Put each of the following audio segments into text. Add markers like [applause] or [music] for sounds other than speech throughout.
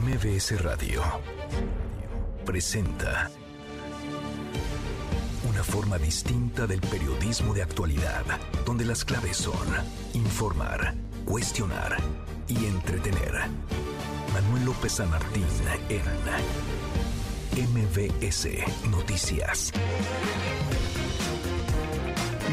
MBS Radio presenta una forma distinta del periodismo de actualidad, donde las claves son informar, cuestionar y entretener. Manuel López San Martín en MBS Noticias.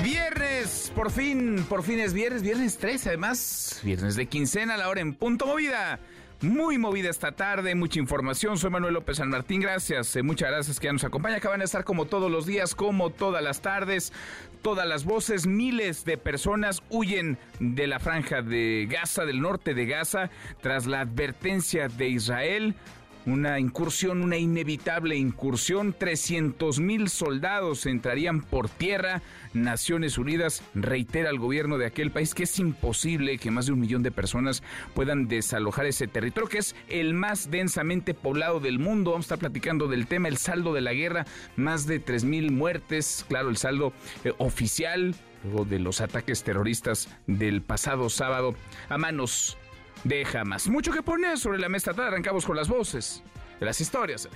Viernes, por fin, por fin es viernes, viernes 13 además, viernes de quincena, la hora en punto movida. Muy movida esta tarde, mucha información. Soy Manuel López San Martín, gracias. Eh, muchas gracias que ya nos acompaña. Acaban de estar como todos los días, como todas las tardes, todas las voces. Miles de personas huyen de la franja de Gaza, del norte de Gaza, tras la advertencia de Israel una incursión, una inevitable incursión. 300 mil soldados entrarían por tierra. Naciones Unidas reitera al gobierno de aquel país que es imposible que más de un millón de personas puedan desalojar ese territorio, que es el más densamente poblado del mundo. Vamos a estar platicando del tema, el saldo de la guerra, más de 3 mil muertes. Claro, el saldo eh, oficial luego de los ataques terroristas del pasado sábado a manos Deja más. Mucho que poner sobre la mesa. Arrancamos con las voces de las historias.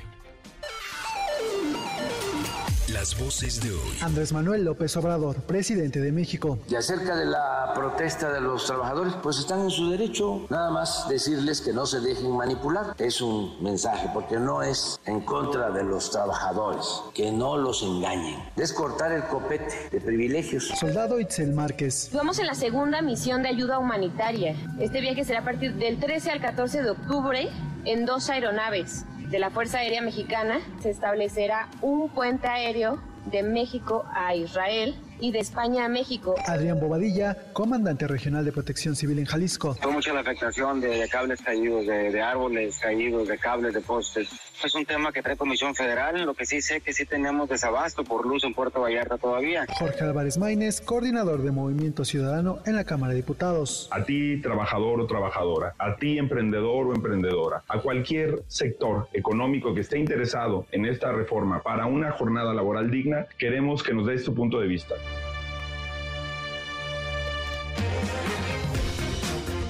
Las voces de hoy. Andrés Manuel López Obrador, presidente de México. Y acerca de la protesta de los trabajadores, pues están en su derecho. Nada más decirles que no se dejen manipular. Es un mensaje, porque no es en contra de los trabajadores, que no los engañen. Es cortar el copete de privilegios. Soldado Itzel Márquez. Vamos en la segunda misión de ayuda humanitaria. Este viaje será a partir del 13 al 14 de octubre en dos aeronaves de la Fuerza Aérea Mexicana se establecerá un puente aéreo de México a Israel y de España a México. Adrián Bobadilla, comandante regional de protección civil en Jalisco. Fue mucha la afectación de, cables caídos, de, árboles caídos, de cables, de postes. Es un tema que trae Comisión Federal, lo que sí sé que sí tenemos desabasto por luz en Puerto Vallarta todavía. Jorge Álvarez Maínez, coordinador de Movimiento Ciudadano en la Cámara de Diputados. A ti, trabajador o trabajadora, a ti, emprendedor o emprendedora, a cualquier sector económico que esté interesado en esta reforma para una jornada laboral digna, queremos que nos des tu punto de vista.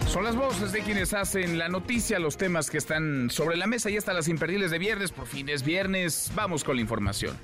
Son las voces de quienes hacen la noticia, los temas que están sobre la mesa y hasta las imperdibles de viernes. Por fin es viernes. Vamos con la información.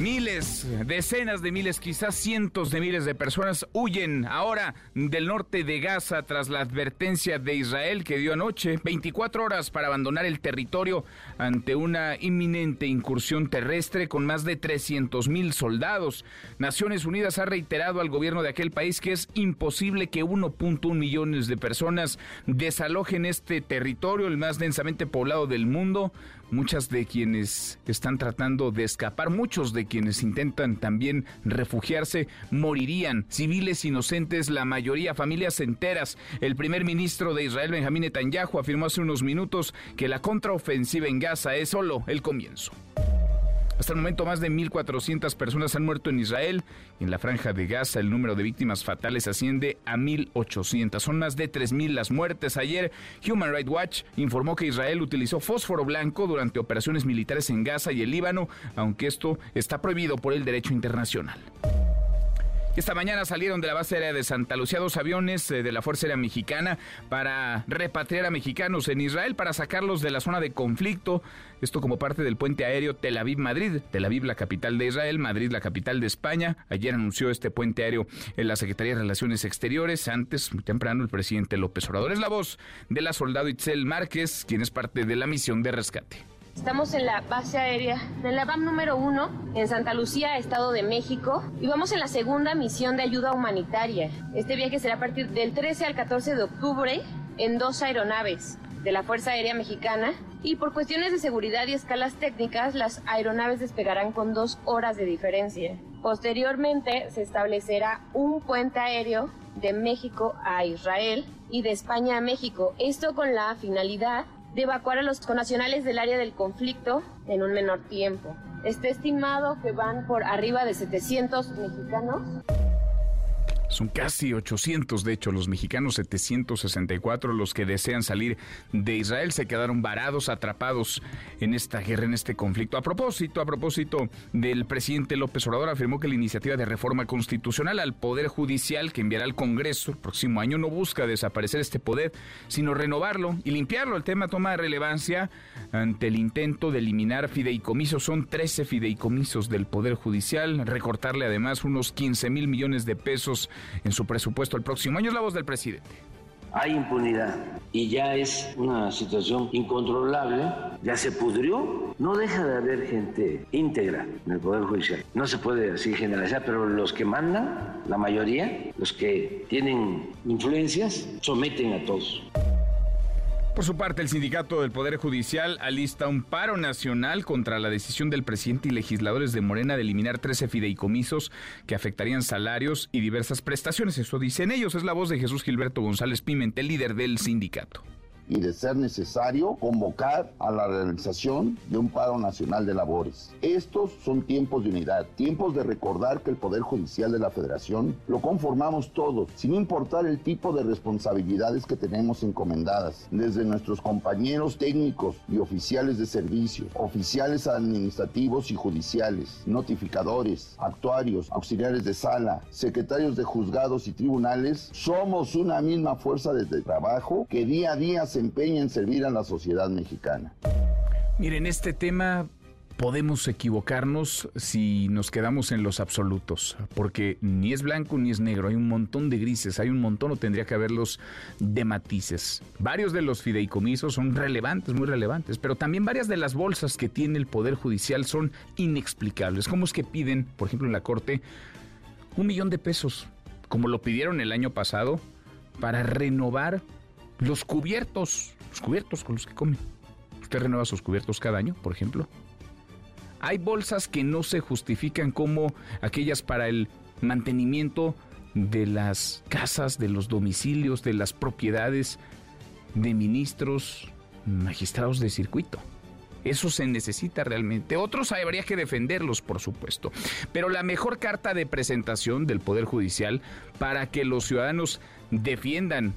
Miles, decenas de miles, quizás cientos de miles de personas huyen ahora del norte de Gaza tras la advertencia de Israel que dio anoche 24 horas para abandonar el territorio ante una inminente incursión terrestre con más de 300 mil soldados. Naciones Unidas ha reiterado al gobierno de aquel país que es imposible que 1.1 millones de personas desalojen este territorio, el más densamente poblado del mundo muchas de quienes están tratando de escapar, muchos de quienes intentan también refugiarse, morirían. Civiles inocentes, la mayoría familias enteras. El primer ministro de Israel, Benjamín Netanyahu, afirmó hace unos minutos que la contraofensiva en Gaza es solo el comienzo. Hasta el momento, más de 1.400 personas han muerto en Israel. En la franja de Gaza, el número de víctimas fatales asciende a 1.800. Son más de 3.000 las muertes. Ayer, Human Rights Watch informó que Israel utilizó fósforo blanco durante operaciones militares en Gaza y el Líbano, aunque esto está prohibido por el derecho internacional. Esta mañana salieron de la base aérea de Santa Lucía dos aviones eh, de la Fuerza Aérea Mexicana para repatriar a mexicanos en Israel, para sacarlos de la zona de conflicto. Esto como parte del puente aéreo Tel Aviv-Madrid. Tel Aviv, la capital de Israel, Madrid, la capital de España. Ayer anunció este puente aéreo en la Secretaría de Relaciones Exteriores. Antes, muy temprano, el presidente López Obrador. Es la voz de la soldado Itzel Márquez, quien es parte de la misión de rescate. Estamos en la base aérea, en la BAM número uno, en Santa Lucía, Estado de México, y vamos en la segunda misión de ayuda humanitaria. Este viaje será a partir del 13 al 14 de octubre en dos aeronaves de la Fuerza Aérea Mexicana y por cuestiones de seguridad y escalas técnicas las aeronaves despegarán con dos horas de diferencia. Posteriormente se establecerá un puente aéreo de México a Israel y de España a México. Esto con la finalidad de evacuar a los conacionales del área del conflicto en un menor tiempo. Está estimado que van por arriba de 700 mexicanos Son casi 800, de hecho, los mexicanos 764 los que desean salir de Israel se quedaron varados, atrapados en esta guerra, en este conflicto. A propósito, a propósito del presidente López Obrador afirmó que la iniciativa de reforma constitucional al Poder Judicial que enviará al Congreso el próximo año no busca desaparecer este poder, sino renovarlo y limpiarlo. El tema toma relevancia ante el intento de eliminar fideicomisos. Son 13 fideicomisos del Poder Judicial, recortarle además unos 15 mil millones de pesos en su presupuesto el próximo año. Es la voz del presidente. Hay impunidad y ya es una situación incontrolable, ya se pudrió. No deja de haber gente íntegra en el Poder Judicial. No se puede así generalizar, pero los que mandan, la mayoría, los que tienen influencias, someten a todos. Por su parte, el sindicato del Poder Judicial alista un paro nacional contra la decisión del presidente y legisladores de Morena de eliminar 13 fideicomisos que afectarían salarios y diversas prestaciones. Eso dicen ellos. Es la voz de Jesús Gilberto González Pimentel, líder del sindicato y de ser necesario convocar a la realización de un paro nacional de labores. Estos son tiempos de unidad, tiempos de recordar que el Poder Judicial de la Federación lo conformamos todos, sin importar el tipo de responsabilidades que tenemos encomendadas, desde nuestros compañeros técnicos y oficiales de servicio, oficiales administrativos y judiciales, notificadores, actuarios, auxiliares de sala, secretarios de juzgados y tribunales, somos una misma fuerza de trabajo que día a día se empeña en servir a la sociedad mexicana. Miren, este tema podemos equivocarnos si nos quedamos en los absolutos, porque ni es blanco ni es negro, hay un montón de grises, hay un montón o tendría que haberlos de matices. Varios de los fideicomisos son relevantes, muy relevantes, pero también varias de las bolsas que tiene el Poder Judicial son inexplicables. ¿Cómo es que piden, por ejemplo, en la Corte, un millón de pesos, como lo pidieron el año pasado, para renovar los cubiertos, los cubiertos con los que comen. ¿Usted renueva sus cubiertos cada año, por ejemplo? Hay bolsas que no se justifican como aquellas para el mantenimiento de las casas, de los domicilios, de las propiedades de ministros, magistrados de circuito. Eso se necesita realmente. Otros habría que defenderlos, por supuesto. Pero la mejor carta de presentación del Poder Judicial para que los ciudadanos defiendan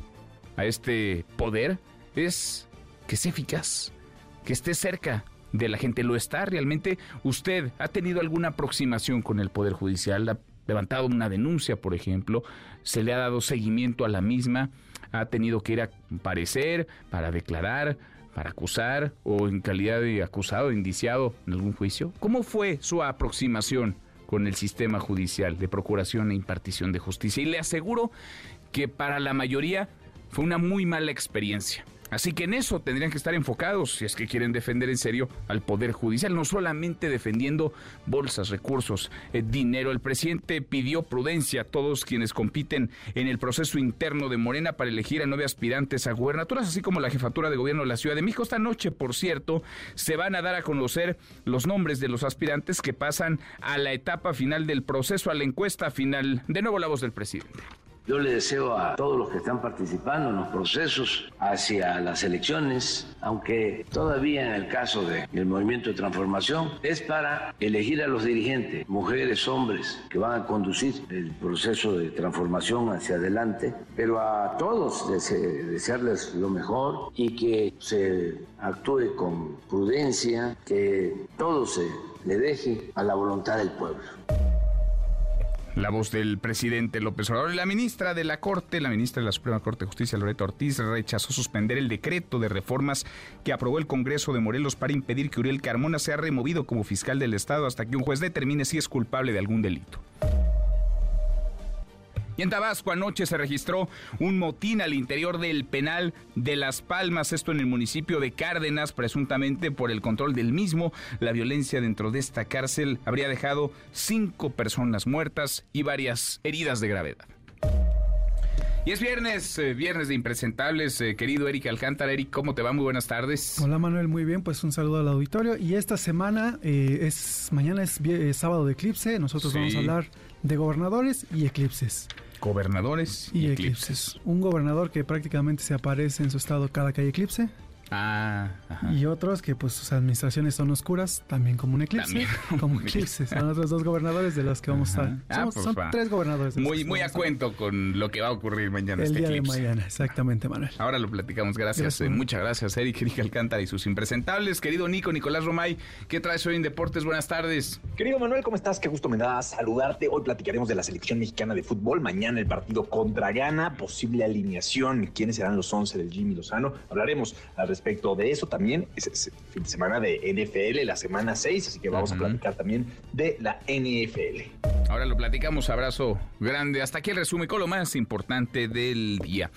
a este poder es que sea eficaz, que esté cerca de la gente. ¿Lo está realmente? ¿Usted ha tenido alguna aproximación con el Poder Judicial? ¿Ha levantado una denuncia, por ejemplo? ¿Se le ha dado seguimiento a la misma? ¿Ha tenido que ir a parecer para declarar, para acusar o en calidad de acusado, indiciado en algún juicio? ¿Cómo fue su aproximación con el sistema judicial de procuración e impartición de justicia? Y le aseguro que para la mayoría fue una muy mala experiencia. Así que en eso tendrían que estar enfocados si es que quieren defender en serio al Poder Judicial, no solamente defendiendo bolsas, recursos, eh, dinero. El presidente pidió prudencia a todos quienes compiten en el proceso interno de Morena para elegir a nueve aspirantes a gubernaturas, así como la jefatura de gobierno de la Ciudad de México. Esta noche, por cierto, se van a dar a conocer los nombres de los aspirantes que pasan a la etapa final del proceso, a la encuesta final. De nuevo la voz del presidente. Yo le deseo a todos los que están participando en los procesos hacia las elecciones, aunque todavía en el caso del movimiento de transformación es para elegir a los dirigentes, mujeres, hombres, que van a conducir el proceso de transformación hacia adelante, pero a todos desearles lo mejor y que se actúe con prudencia, que todo se le deje a la voluntad del pueblo. La voz del presidente López Obrador y la ministra de la Corte, la ministra de la Suprema Corte de Justicia, Loreto Ortiz, rechazó suspender el decreto de reformas que aprobó el Congreso de Morelos para impedir que Uriel Carmona sea removido como fiscal del Estado hasta que un juez determine si es culpable de algún delito. Y en Tabasco anoche se registró un motín al interior del penal de Las Palmas, esto en el municipio de Cárdenas, presuntamente por el control del mismo. La violencia dentro de esta cárcel habría dejado cinco personas muertas y varias heridas de gravedad. Y es viernes, eh, viernes de impresentables, eh, querido Eric Alcántara. Eric, ¿cómo te va? Muy buenas tardes. Hola Manuel, muy bien, pues un saludo al auditorio. Y esta semana eh, es, mañana es, sábado de eclipse, nosotros vamos a hablar de gobernadores y eclipses. Gobernadores y, eclipses. Un gobernador que prácticamente se aparece en su estado cada que hay eclipse. Ah, y otros que pues sus administraciones son oscuras, también como un eclipse. [laughs] Como eclipse. Son otros dos gobernadores de los que vamos a. Ah, pues son tres gobernadores. muy muy a cuento con lo que va a ocurrir mañana. El este día de mañana, exactamente, Manuel. Ahora lo platicamos. Gracias. Eh, muchas gracias, Eric, Eric Alcántara y sus impresentables. Querido Nico, Nicolás Romay, ¿qué traes hoy en Deportes? Buenas tardes. Querido Manuel, ¿cómo estás? Qué gusto me da saludarte. Hoy platicaremos de la selección mexicana de fútbol. Mañana el partido contra Ghana, posible alineación, quiénes serán los 11 del Jimmy Lozano. Hablaremos al respecto de eso también. Es, fin de semana de NFL, la semana 6, así que vamos a platicar también de la NFL. Ahora lo platicamos, abrazo grande. Hasta aquí el resumen con lo más importante del día.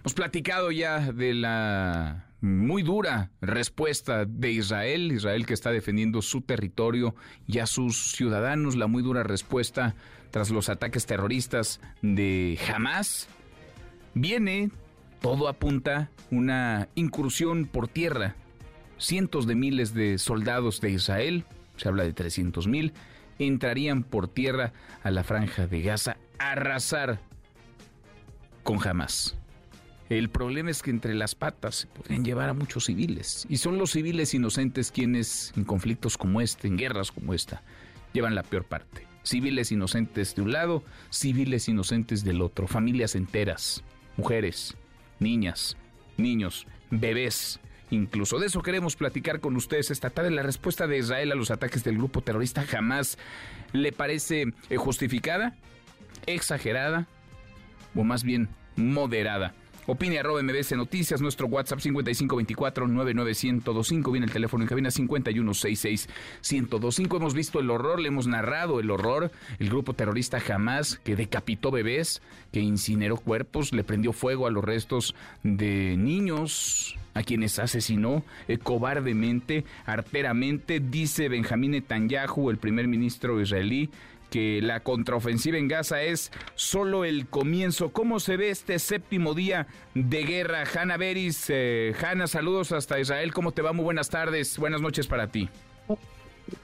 Hemos platicado ya de la muy dura respuesta de Israel, Israel que está defendiendo su territorio y a sus ciudadanos, la muy dura respuesta tras los ataques terroristas de Hamas. Viene, todo apunta, una incursión por tierra. Cientos de miles de soldados de Israel, se habla de 300 mil, entrarían por tierra a la franja de Gaza a arrasar con Hamas. El problema es que entre las patas se podrían llevar a muchos civiles. Y son los civiles inocentes quienes, en conflictos como este, en guerras como esta, llevan la peor parte. Civiles inocentes de un lado, civiles inocentes del otro, familias enteras, mujeres, niñas, niños, bebés. Incluso de eso queremos platicar con ustedes esta tarde. La respuesta de Israel a los ataques del grupo terrorista jamás le parece eh, justificada, exagerada o más bien moderada. Opine arroba MBS Noticias, nuestro WhatsApp 5524-99125, viene el teléfono en cabina 5166-1025. Hemos visto el horror, le hemos narrado el horror, el grupo terrorista Hamas que decapitó bebés, que incineró cuerpos, le prendió fuego a los restos de niños, a quienes asesinó eh, cobardemente, arteramente, dice Benjamín Netanyahu, el primer ministro israelí, que la contraofensiva en Gaza es solo el comienzo. ¿Cómo se ve este séptimo día de guerra? Hanna Beris, eh, Hanna, saludos hasta Israel. ¿Cómo te va? Muy buenas tardes, buenas noches para ti.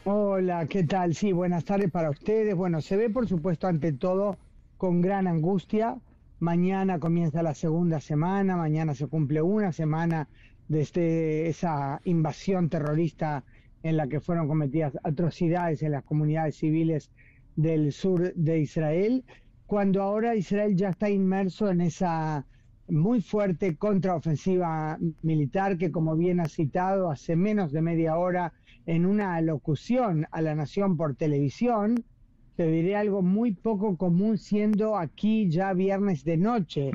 Hola, ¿qué tal? Sí, buenas tardes para ustedes. Bueno, se ve por supuesto ante todo con gran angustia. Mañana comienza la segunda semana, mañana se cumple una semana desde esa invasión terrorista en la que fueron cometidas atrocidades en las comunidades civiles del sur de Israel, cuando ahora Israel ya está inmerso en esa muy fuerte contraofensiva militar que, como bien ha citado hace menos de media hora en una alocución a la nación por televisión, te diré algo muy poco común siendo aquí ya viernes de noche,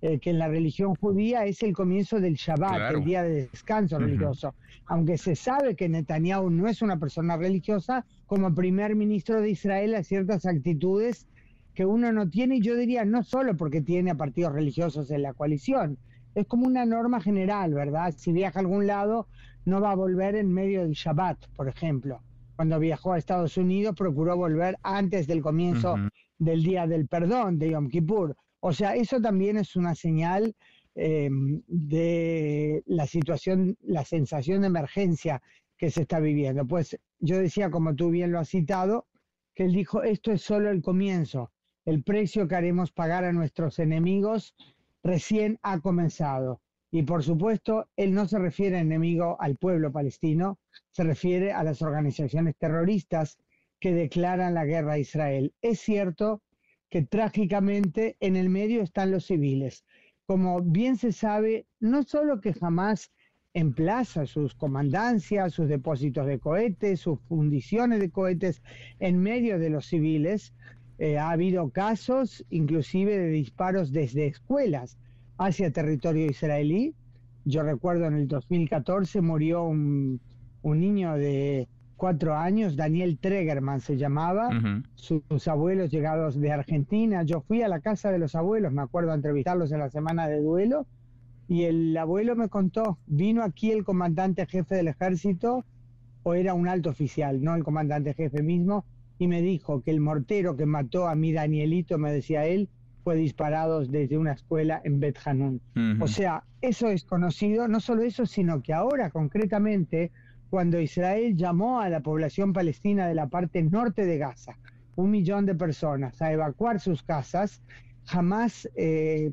eh, que en la religión judía es el comienzo del Shabbat, el día de descanso religioso. Aunque se sabe que Netanyahu no es una persona religiosa, como primer ministro de Israel hay ciertas actitudes que uno no tiene, y yo diría no solo porque tiene a partidos religiosos en la coalición, es como una norma general, ¿verdad? Si viaja a algún lado, no va a volver en medio del Shabbat, por ejemplo cuando viajó a Estados Unidos, procuró volver antes del comienzo del Día del Perdón, de Yom Kippur. O sea, eso también es una señal em, de la situación, la sensación de emergencia que se está viviendo. Pues yo decía, como tú bien lo has citado, que él dijo, esto es solo el comienzo. El precio que haremos pagar a nuestros enemigos recién ha comenzado. Y por supuesto, él no se refiere enemigo al pueblo palestino, se refiere a las organizaciones terroristas que declaran la guerra a Israel. Es cierto que trágicamente en el medio están los civiles. Como bien se sabe, no solo que jamás emplaza sus comandancias, sus depósitos de cohetes, sus fundiciones de cohetes en medio de los civiles, eh, ha habido casos inclusive de disparos desde escuelas hacia territorio israelí. Yo recuerdo en el 2014 murió un, niño de cuatro años, Daniel Tregerman se llamaba, sus, abuelos llegados de Argentina. Yo fui a la casa de los abuelos, me acuerdo a entrevistarlos en la semana de duelo, y el abuelo me contó, vino aquí el comandante jefe del ejército, o era un alto oficial, no el comandante jefe mismo, y me dijo que el mortero que mató a mi Danielito, me decía él, fue disparado desde una escuela en Bet Hanun. O sea, eso es conocido, no solo eso, sino que ahora concretamente, cuando Israel llamó a la población palestina de la parte norte de Gaza, un millón de personas, a evacuar sus casas, jamás eh,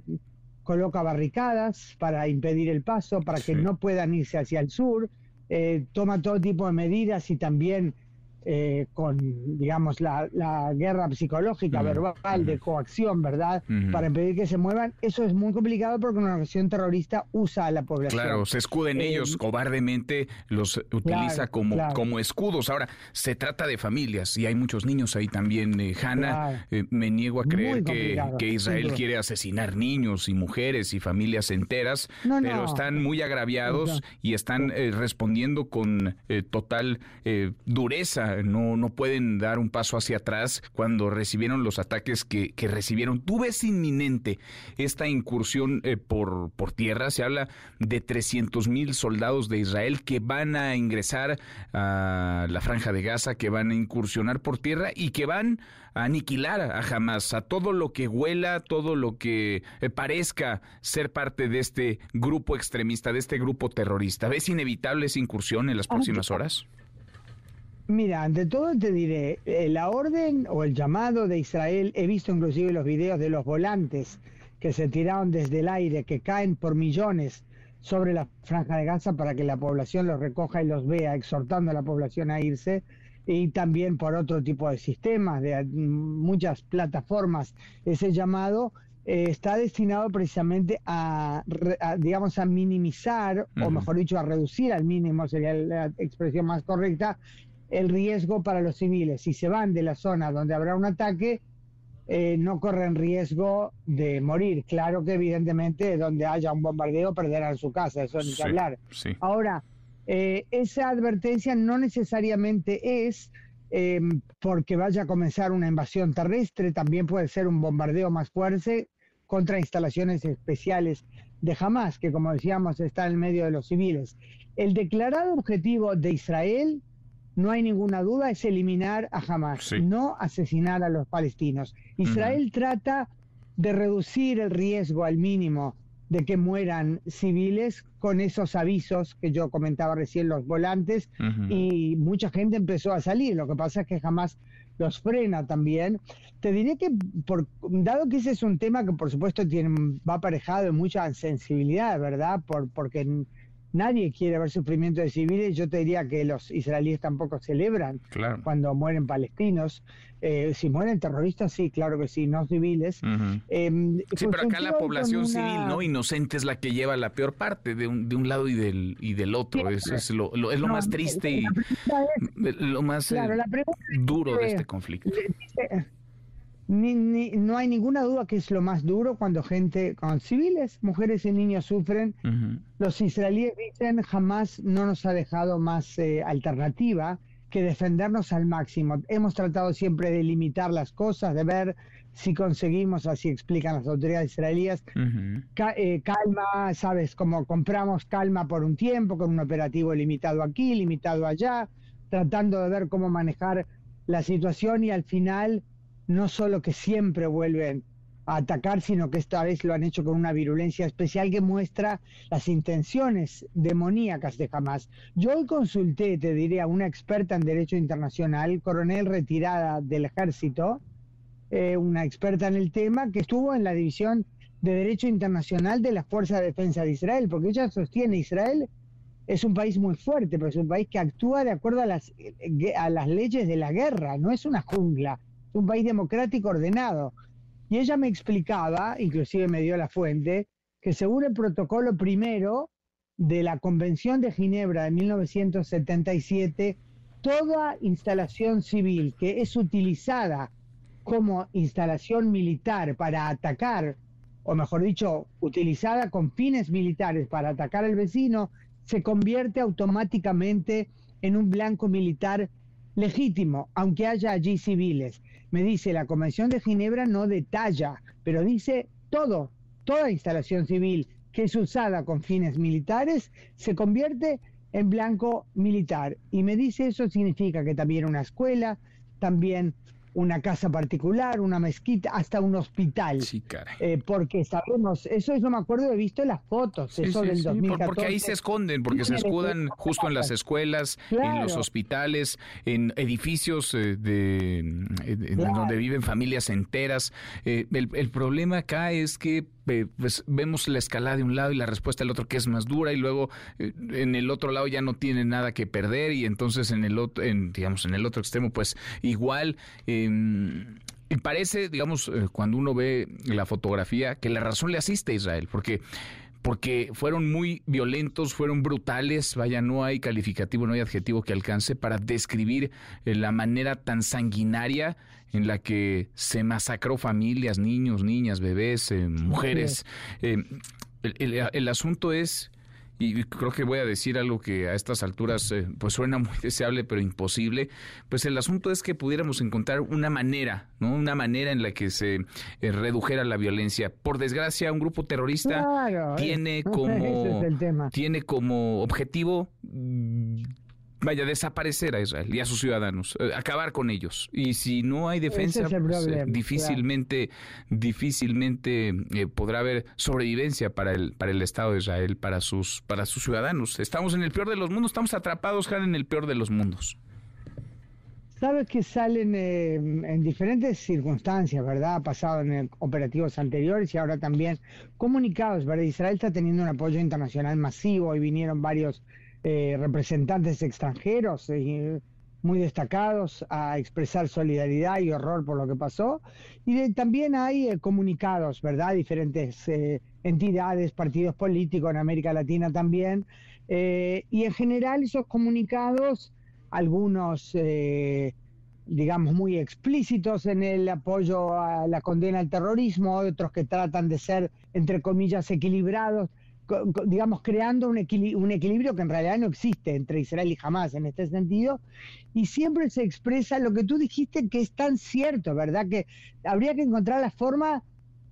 coloca barricadas para impedir el paso, para que no puedan irse hacia el sur, eh, toma todo tipo de medidas y también eh, con, digamos, la, guerra psicológica, verbal, de coacción, ¿verdad? Para impedir que se muevan. Eso es muy complicado porque una organización terrorista usa a la población. Claro, se escuden eh, ellos cobardemente, los utiliza como, como escudos. Ahora, se trata de familias y hay muchos niños ahí también. Eh, Hanna, me niego a creer que, Israel quiere asesinar niños y mujeres y familias enteras, pero están muy agraviados y están respondiendo con total dureza no, no pueden dar un paso hacia atrás cuando recibieron los ataques que, recibieron. ¿Tú ves inminente esta incursión eh, por, por tierra? Se habla de 300 mil soldados de Israel que van a ingresar a la franja de Gaza, que van a incursionar por tierra y que van a aniquilar a Hamas, a todo lo que huela, todo lo que eh, parezca ser parte de este grupo extremista, de este grupo terrorista. ¿Ves inevitable esa incursión en las próximas horas? Mira, ante todo te diré, eh, la orden o el llamado de Israel, he visto inclusive los videos de los volantes que se tiraron desde el aire, que caen por millones sobre la franja de Gaza para que la población los recoja y los vea, exhortando a la población a irse, y también por otro tipo de sistemas, de muchas plataformas, ese llamado eh, está destinado precisamente a, digamos, a minimizar, o mejor dicho, a reducir al mínimo, sería la expresión más correcta, el riesgo para los civiles. Si se van de la zona donde habrá un ataque, eh, no corren riesgo de morir. Claro que evidentemente donde haya un bombardeo perderán su casa, eso ni que hablar. Ahora, eh, esa advertencia no necesariamente es em, porque vaya a comenzar una invasión terrestre, también puede ser un bombardeo más fuerte contra instalaciones especiales de Hamas, que como decíamos está en medio de los civiles. El declarado objetivo de Israel no hay ninguna duda, es eliminar a Hamas, no asesinar a los palestinos. Israel trata de reducir el riesgo al mínimo de que mueran civiles con esos avisos que yo comentaba recién, los volantes, y mucha gente empezó a salir. Lo que pasa es que jamás los frena también. Te diré que, por, dado que ese es un tema que por supuesto tiene, va aparejado de mucha sensibilidad, ¿verdad? Por, porque Nadie quiere ver sufrimiento de civiles. Yo te diría que los israelíes tampoco celebran cuando mueren palestinos. Eh, si mueren terroristas, sí, claro que sí, no civiles. Em, sí, pero acá la población civil, ¿no? Inocente es la que lleva la peor parte de un, de un lado y del, y del otro. es, es, lo, es lo más triste y lo más eh, duro de este conflicto no hay ninguna duda que es lo más duro cuando gente, con civiles, mujeres y niños sufren. Los israelíes dicen jamás no nos ha dejado más eh, alternativa que defendernos al máximo. Hemos tratado siempre de limitar las cosas, de ver si conseguimos, así explican las autoridades israelíes, eh, calma, sabes, como compramos calma por un tiempo, con un operativo limitado aquí, limitado allá, tratando de ver cómo manejar la situación y al final no solo que siempre vuelven a atacar, sino que esta vez lo han hecho con una virulencia especial que muestra las intenciones demoníacas de Hamas. Yo hoy consulté, te diré, a una experta en derecho internacional, coronel retirada del ejército, eh, una experta en el tema, que estuvo en la división de Derecho Internacional de la Fuerza de Defensa de Israel, porque ella sostiene Israel es un país muy fuerte, pero es un país que actúa de acuerdo a las, eh, a las leyes de la guerra, no es una jungla un país democrático ordenado. Y ella me explicaba, inclusive me dio la fuente, que según el protocolo primero de la Convención de Ginebra de 1977, toda instalación civil que es utilizada como instalación militar para atacar, o mejor dicho, utilizada con fines militares para atacar al vecino, se convierte automáticamente en un blanco militar legítimo, aunque haya allí civiles me dice, la Convención de Ginebra no detalla, pero dice todo, toda instalación civil que es usada con fines militares se convierte en blanco militar. Y me dice eso significa que también una escuela, también una casa particular, una mezquita, hasta un hospital. Sí, caray. Eh, porque sabemos, eso yo me acuerdo, he visto las fotos, eso del 2014. Porque ahí se esconden, porque se escudan justo en las escuelas, en los hospitales, en edificios eh, de, donde viven familias enteras. Eh, el, el problema acá es que pues vemos la escalada de un lado y la respuesta del otro que es más dura y luego en el otro lado ya no tiene nada que perder y entonces en el otro, en, digamos, en el otro extremo pues igual Em, y parece, digamos, eh, cuando uno ve la fotografía, que la razón le asiste a Israel, porque porque fueron muy violentos, fueron brutales, vaya, no hay calificativo, no hay adjetivo que alcance para describir eh, la manera tan sanguinaria en la que se masacró familias, niños, niñas, bebés, eh, mujeres. el, el, asunto es y creo que voy a decir algo que a estas alturas eh, pues suena muy [laughs] deseable pero imposible, pues el asunto es que pudiéramos encontrar una manera, ¿no? Una manera en la que se eh, redujera la violencia. Por desgracia, un grupo terrorista tiene [laughs] como tiene como objetivo vaya, desaparecer a Israel y a sus ciudadanos, eh, acabar con ellos. Y si no hay defensa, pues, eh, difícilmente, difícilmente eh, podrá haber sobrevivencia para el, para el Estado de Israel, para sus, para sus ciudadanos. Estamos en el peor de los mundos, estamos atrapados, en el peor de los mundos. Sabes que salen en diferentes circunstancias, ¿verdad? Ha pasado en operativos anteriores y ahora también comunicados, ¿verdad? Israel está teniendo un apoyo internacional masivo y vinieron varios eh, representantes extranjeros eh, muy destacados a expresar solidaridad y horror por lo que pasó. Y también hay eh, comunicados, ¿verdad? Diferentes entidades, partidos políticos en América Latina también. y en general esos comunicados, algunos digamos, muy explícitos en el apoyo a la condena al terrorismo, otros que tratan de ser, entre comillas, equilibrados digamos, creando un, equilibrio que en realidad no existe entre Israel y Hamas en este sentido, y siempre se expresa lo que tú dijiste que es tan cierto, ¿verdad? Que habría que encontrar la forma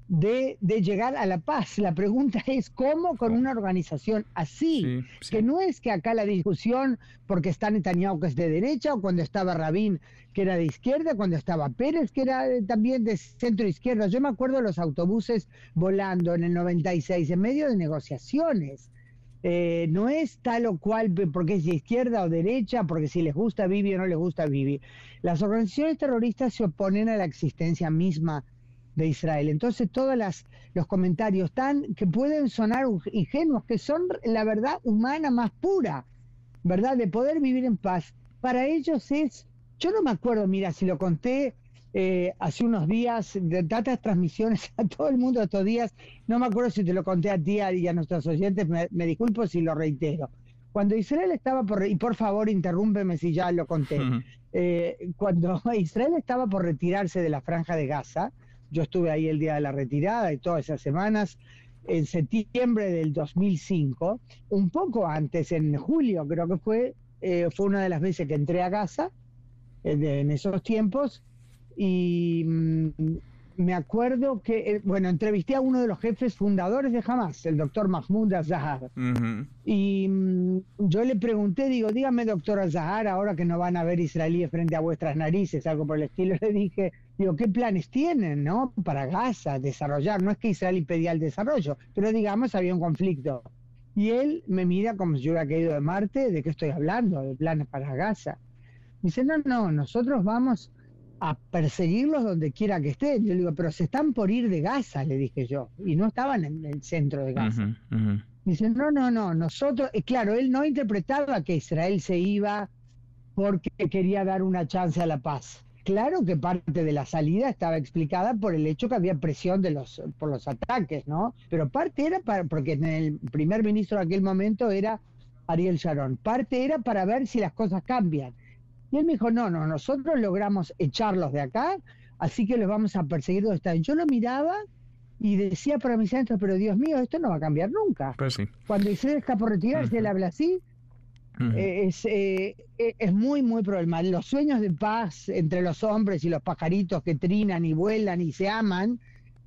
de, llegar a la paz. La pregunta es cómo con una organización así, que no es que acá la discusión, porque está Netanyahu que es de derecha, o cuando estaba Rabín que era de izquierda, cuando estaba Pérez que era también de centro izquierda. Yo me acuerdo de los autobuses volando en el 96 en medio de negociaciones. Eh, no es tal o cual porque es de izquierda o derecha, porque si les gusta vivir o no les gusta vivir. Las organizaciones terroristas se oponen a la existencia misma de Israel. Entonces todos los comentarios tan que pueden sonar ingenuos, que son la verdad humana más pura, ¿verdad? De poder vivir en paz. Para ellos es, yo no me acuerdo, mira, si lo conté eh, hace unos días, de tantas transmisiones [laughs] a todo el mundo estos días, no me acuerdo si te lo conté a ti y a nuestros oyentes, me, disculpo si lo reitero. Cuando Israel estaba por, y por favor interrúmpeme si ya lo conté, eh, cuando [laughs] Israel estaba por retirarse de la franja de Gaza, yo estuve ahí el día de la retirada y todas esas semanas. En septiembre del 2005, un poco antes, en julio creo que fue, eh, fue una de las veces que entré a Gaza en esos tiempos y mm, me acuerdo que, eh, bueno, entrevisté a uno de los jefes fundadores de Hamas, el doctor Mahmoud Azahar. Y mm, yo le pregunté, digo, dígame, doctor Azahar, ahora que no van a ver israelíes frente a vuestras narices, algo por el estilo, [laughs] le dije, digo, ¿qué planes tienen, no? Para Gaza, desarrollar. No es que Israel impedía el desarrollo, pero digamos, había un conflicto. Y él me mira como si yo hubiera caído de Marte, ¿de qué estoy hablando? De planes para Gaza. dice, no, no, nosotros vamos a perseguirlos donde quiera que estén. Yo le digo, pero se están por ir de Gaza, le dije yo, y no estaban en el centro de Gaza. Dice, no, no, no, nosotros, y claro, él no interpretaba que Israel se iba porque quería dar una chance a la paz. Claro que parte de la salida estaba explicada por el hecho que había presión de los, por los ataques, ¿no? Pero parte era para, porque el primer ministro de aquel momento era Ariel Sharon, parte era para ver si las cosas cambian. Y él me dijo, no, no, nosotros logramos echarlos de acá, así que los vamos a perseguir donde están. Yo lo miraba y decía para mis centros, pero Dios mío, esto no va a cambiar nunca. Pues Cuando Israel está por retirarse, él habla así, eh, es, eh, eh, es muy, muy problemático. Los sueños de paz entre los hombres y los pajaritos que trinan y vuelan y se aman,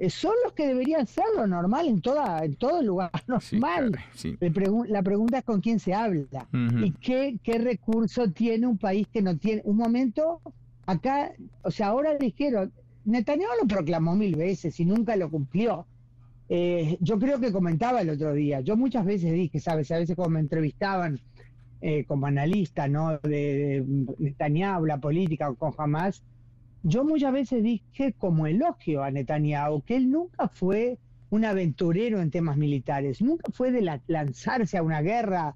son los que deberían ser lo normal en toda en todo lugar [laughs] normal. la pregunta es con quién se habla y qué, qué recurso tiene un país que no tiene. Un momento acá, o sea, ahora dijeron, Netanyahu lo proclamó mil veces y nunca lo cumplió. Eh, yo creo que comentaba el otro día, yo muchas veces dije, sabes, a veces cuando me entrevistaban eh, como analista, ¿no? De, Netanyahu, la política con Hamas, yo muchas veces dije como elogio a Netanyahu que él nunca fue un aventurero en temas militares, nunca fue de lanzarse a una guerra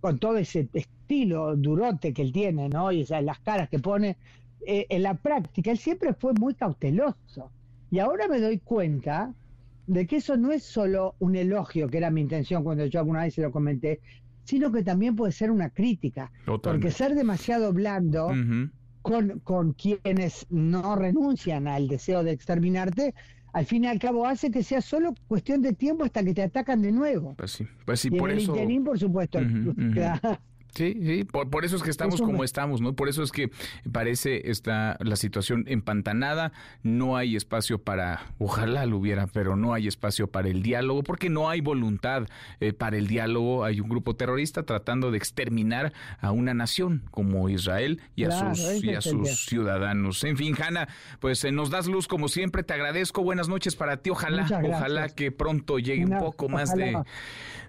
con todo ese estilo durote que él tiene, ¿no? Y esas, las caras que pone. Eh, en la práctica, él siempre fue muy cauteloso. Y ahora me doy cuenta de que eso no es solo un elogio, que era mi intención cuando yo alguna vez se lo comenté, sino que también puede ser una crítica. Porque ser demasiado blando con, con quienes no renuncian al deseo de exterminarte, al fin y al cabo hace que sea solo cuestión de tiempo hasta que te atacan de nuevo. Pues sí, pues sí, y por en el eso. interín, por supuesto. [laughs] Sí, sí, por, eso es que estamos como estamos, ¿no? Por eso es que parece está la situación empantanada, no hay espacio para, ojalá lo hubiera, pero no hay espacio para el diálogo, porque no hay voluntad eh, para el diálogo. Hay un grupo terrorista tratando de exterminar a una nación como Israel y a sus, y a sus ciudadanos. En fin, Hanna, pues eh, nos das luz como siempre, te agradezco, buenas noches para ti, ojalá, ojalá que pronto llegue un poco más de,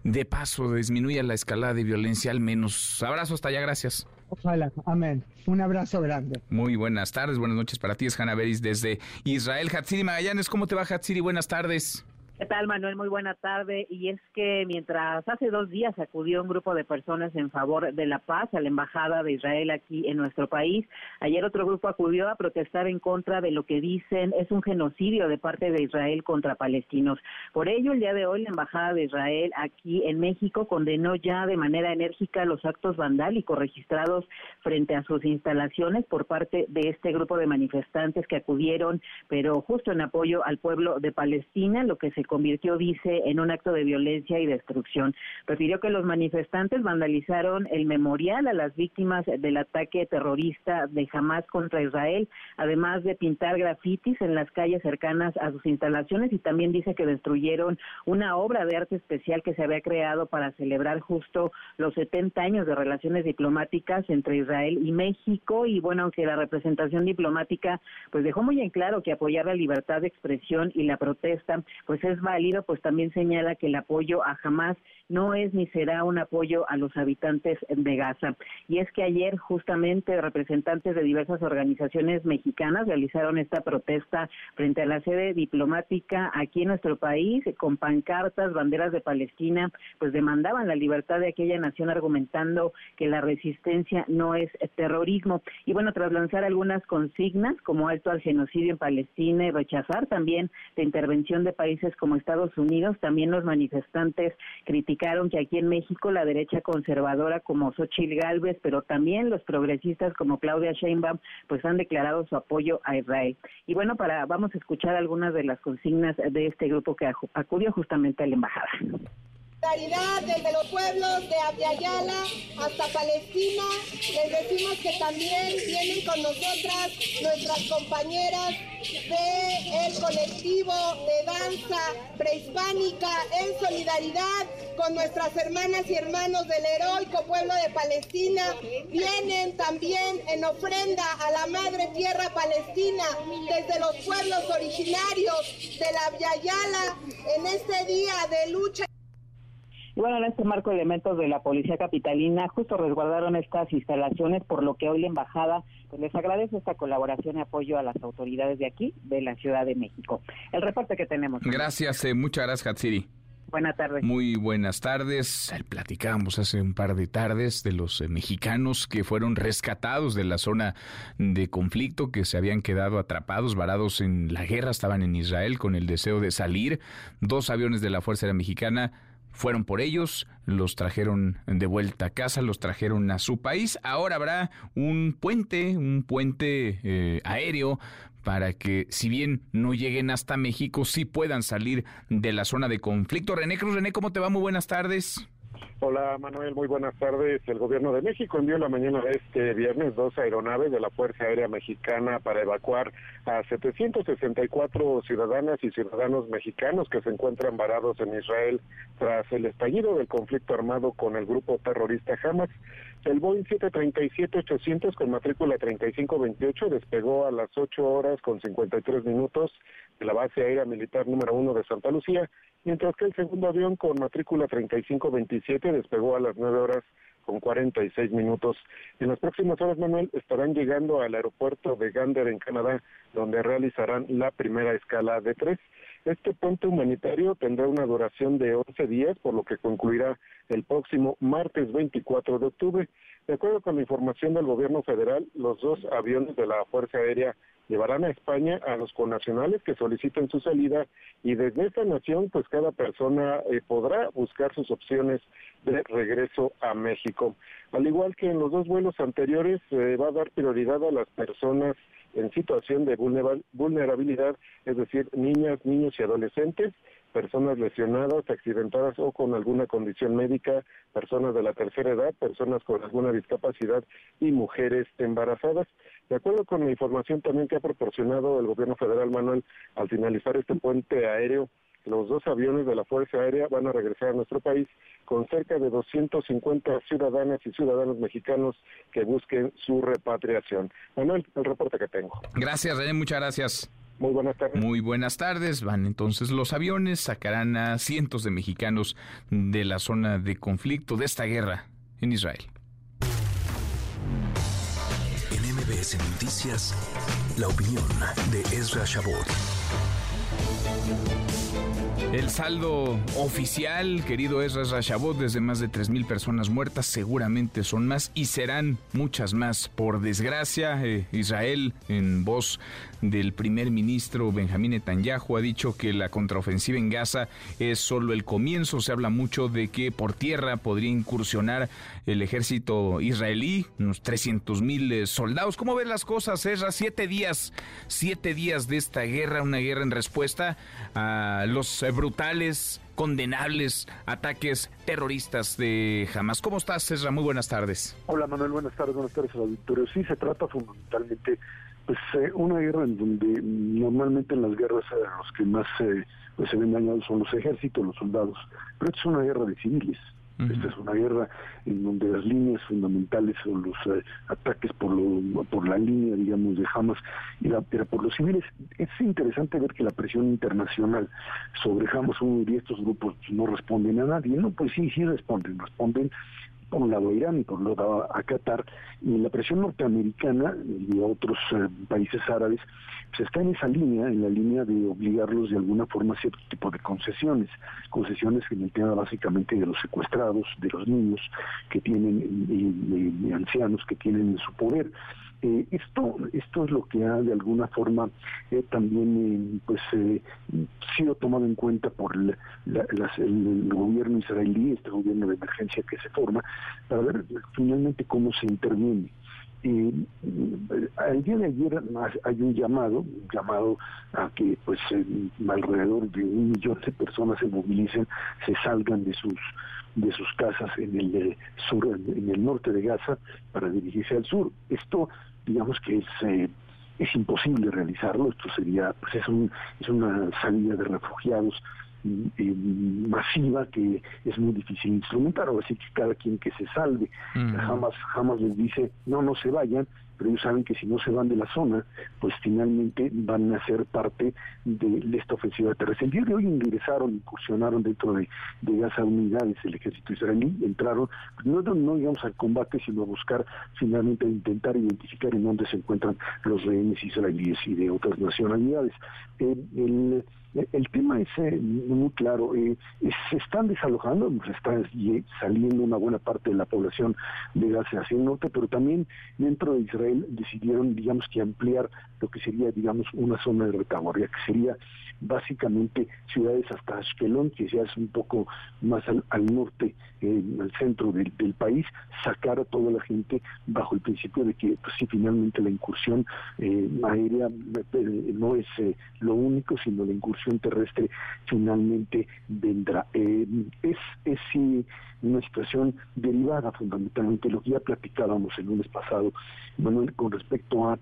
de paso, disminuya la escalada de violencia al menos Abrazo hasta allá, gracias. Ojalá, amén. Un abrazo grande. Muy buenas tardes, buenas noches para ti, es Hanna Beris desde Israel. Hatsiri Magallanes, ¿cómo te va, Hatsiri? Buenas tardes. ¿Qué tal, Manuel? Muy buena tarde. Y es que mientras hace dos días acudió un grupo de personas en favor de la paz a la Embajada de Israel aquí en nuestro país, ayer otro grupo acudió a protestar en contra de lo que dicen es un genocidio de parte de Israel contra palestinos. Por ello, el día de hoy la Embajada de Israel aquí en México condenó ya de manera enérgica los actos vandálicos registrados frente a sus instalaciones por parte de este grupo de manifestantes que acudieron, pero justo en apoyo al pueblo de Palestina, lo que se convirtió, dice, en un acto de violencia y destrucción. Refirió que los manifestantes vandalizaron el memorial a las víctimas del ataque terrorista de Hamas contra Israel, además de pintar grafitis en las calles cercanas a sus instalaciones y también dice que destruyeron una obra de arte especial que se había creado para celebrar justo los 70 años de relaciones diplomáticas entre Israel y México y bueno, aunque la representación diplomática pues dejó muy en claro que apoyar la libertad de expresión y la protesta pues es válido, pues también señala que el apoyo a Hamas no es ni será un apoyo a los habitantes de Gaza. Y es que ayer justamente representantes de diversas organizaciones mexicanas realizaron esta protesta frente a la sede diplomática aquí en nuestro país con pancartas, banderas de Palestina, pues demandaban la libertad de aquella nación argumentando que la resistencia no es terrorismo. Y bueno, tras lanzar algunas consignas como alto al genocidio en Palestina y rechazar también la intervención de países como Estados Unidos, también los manifestantes criticaron que aquí en México la derecha conservadora como Xochitl Galvez, pero también los progresistas como Claudia Sheinbaum, pues han declarado su apoyo a Israel. Y bueno, para vamos a escuchar algunas de las consignas de este grupo que acudió justamente a la embajada solidaridad desde los pueblos de Abiyala hasta Palestina. Les decimos que también vienen con nosotras nuestras compañeras del colectivo de danza prehispánica en solidaridad con nuestras hermanas y hermanos del heroico pueblo de Palestina. Vienen también en ofrenda a la madre tierra palestina desde los pueblos originarios de la Abiyala en este día de lucha. Y bueno, en este marco, elementos de la Policía Capitalina justo resguardaron estas instalaciones, por lo que hoy la Embajada pues, les agradece esta colaboración y apoyo a las autoridades de aquí, de la Ciudad de México. El reporte que tenemos. Gracias, eh, muchas gracias, Hatsiri. Buenas tardes. Muy buenas tardes. Platicamos hace un par de tardes de los eh, mexicanos que fueron rescatados de la zona de conflicto, que se habían quedado atrapados, varados en la guerra, estaban en Israel con el deseo de salir. Dos aviones de la Fuerza Aérea Mexicana fueron por ellos, los trajeron de vuelta a casa, los trajeron a su país. Ahora habrá un puente, un puente eh, aéreo para que si bien no lleguen hasta México, sí puedan salir de la zona de conflicto. René Cruz, René, ¿cómo te va? Muy buenas tardes. Hola Manuel, muy buenas tardes. El gobierno de México envió la mañana de este viernes dos aeronaves de la Fuerza Aérea Mexicana para evacuar a 764 ciudadanas y ciudadanos mexicanos que se encuentran varados en Israel tras el estallido del conflicto armado con el grupo terrorista Hamas. El Boeing 737-800 con matrícula 3528 despegó a las 8 horas con 53 minutos la base aérea militar número 1 de Santa Lucía, mientras que el segundo avión con matrícula 3527 despegó a las 9 horas con 46 minutos. En las próximas horas, Manuel, estarán llegando al aeropuerto de Gander en Canadá, donde realizarán la primera escala de tres. Este puente humanitario tendrá una duración de 11 días, por lo que concluirá el próximo martes 24 de octubre. De acuerdo con la información del gobierno federal, los dos aviones de la Fuerza Aérea llevarán a España a los connacionales que soliciten su salida y desde esta nación pues cada persona eh, podrá buscar sus opciones de regreso a México. Al igual que en los dos vuelos anteriores, se va a dar prioridad a las personas en situación de vulnerabilidad, es decir, niñas, niños y adolescentes, personas lesionadas, accidentadas o con alguna condición médica, personas de la tercera edad, personas con alguna discapacidad y mujeres embarazadas. De acuerdo con la información también que ha proporcionado el gobierno federal, Manuel, al finalizar este puente aéreo, los dos aviones de la Fuerza Aérea van a regresar a nuestro país con cerca de 250 ciudadanas y ciudadanos mexicanos que busquen su repatriación. Manuel, el reporte que tengo. Gracias, René, muchas gracias. Muy buenas tardes. Muy buenas tardes. Van entonces los aviones, sacarán a cientos de mexicanos de la zona de conflicto de esta guerra en Israel. MBS Noticias, la opinión de Ezra Shabot. El saldo oficial, querido Ezra Rashabot, desde más de 3.000 personas muertas, seguramente son más y serán muchas más. Por desgracia, eh, Israel, en voz del primer ministro Benjamín Netanyahu, ha dicho que la contraofensiva en Gaza es solo el comienzo. Se habla mucho de que por tierra podría incursionar el ejército israelí, unos 300.000 eh, soldados. ¿Cómo ven las cosas, Ezra? Siete días, siete días de esta guerra, una guerra en respuesta a los brutales, condenables ataques terroristas de Hamas. ¿Cómo estás, César? Muy buenas tardes. Hola, Manuel. Buenas tardes. Buenas tardes al auditorio. Sí, se trata fundamentalmente pues eh, una guerra en donde normalmente en las guerras eh, los que más eh, pues, se ven dañados son los ejércitos, los soldados, pero esto es una guerra de civiles. Esta es una guerra en donde las líneas fundamentales son los eh, ataques por, lo, por la línea, digamos, de Hamas y la, por los civiles. Es interesante ver que la presión internacional sobre Hamas y estos grupos no responden a nadie. No, pues sí, sí responden, responden por un lado a Irán y por otro lado a Qatar, y la presión norteamericana y otros eh, países árabes pues está en esa línea, en la línea de obligarlos de alguna forma a cierto tipo de concesiones, concesiones en el tema básicamente de los secuestrados, de los niños que tienen, y, ancianos que tienen en su poder. Eh, esto, esto es lo que ha de alguna forma eh, también eh, pues sido tomado en cuenta por el gobierno israelí, este gobierno de emergencia que se forma, para ver finalmente cómo se interviene. Y el día de ayer hay un llamado, un llamado a que pues alrededor de un millón de personas se movilicen, se salgan de sus de sus casas en el sur, en el norte de Gaza para dirigirse al sur. Esto digamos que es eh, es imposible realizarlo. Esto sería pues es un es una salida de refugiados mm, eh, masiva que es muy difícil instrumentar. O así que cada quien que se salve. Jamás jamás les dice no no se vayan pero ellos saben que si no se van de la zona, pues finalmente van a ser parte de esta ofensiva terrestre. El día de hoy ingresaron, incursionaron dentro de, de Gaza unidades el ejército israelí, entraron, no, no digamos al combate, sino a buscar finalmente intentar identificar en dónde se encuentran los rehenes israelíes y de otras nacionalidades. el el tema es eh, muy claro, eh, se están desalojando, se está saliendo una buena parte de la población de Gaza hacia el norte, pero también dentro de Israel Israel decidieron, digamos, que ampliar lo que sería, digamos, una zona de retaguardia, que sería básicamente ciudades hasta Ashkelon, que ya es un poco más al, norte, eh, al centro del, país, sacar a toda la gente bajo el principio de que, pues sí, finalmente la incursión eh, aérea eh, no es lo único, sino la incursión terrestre finalmente vendrá. es, es sí una situación derivada fundamentalmente lo que ya platicábamos el lunes pasado, Manuel, con respecto a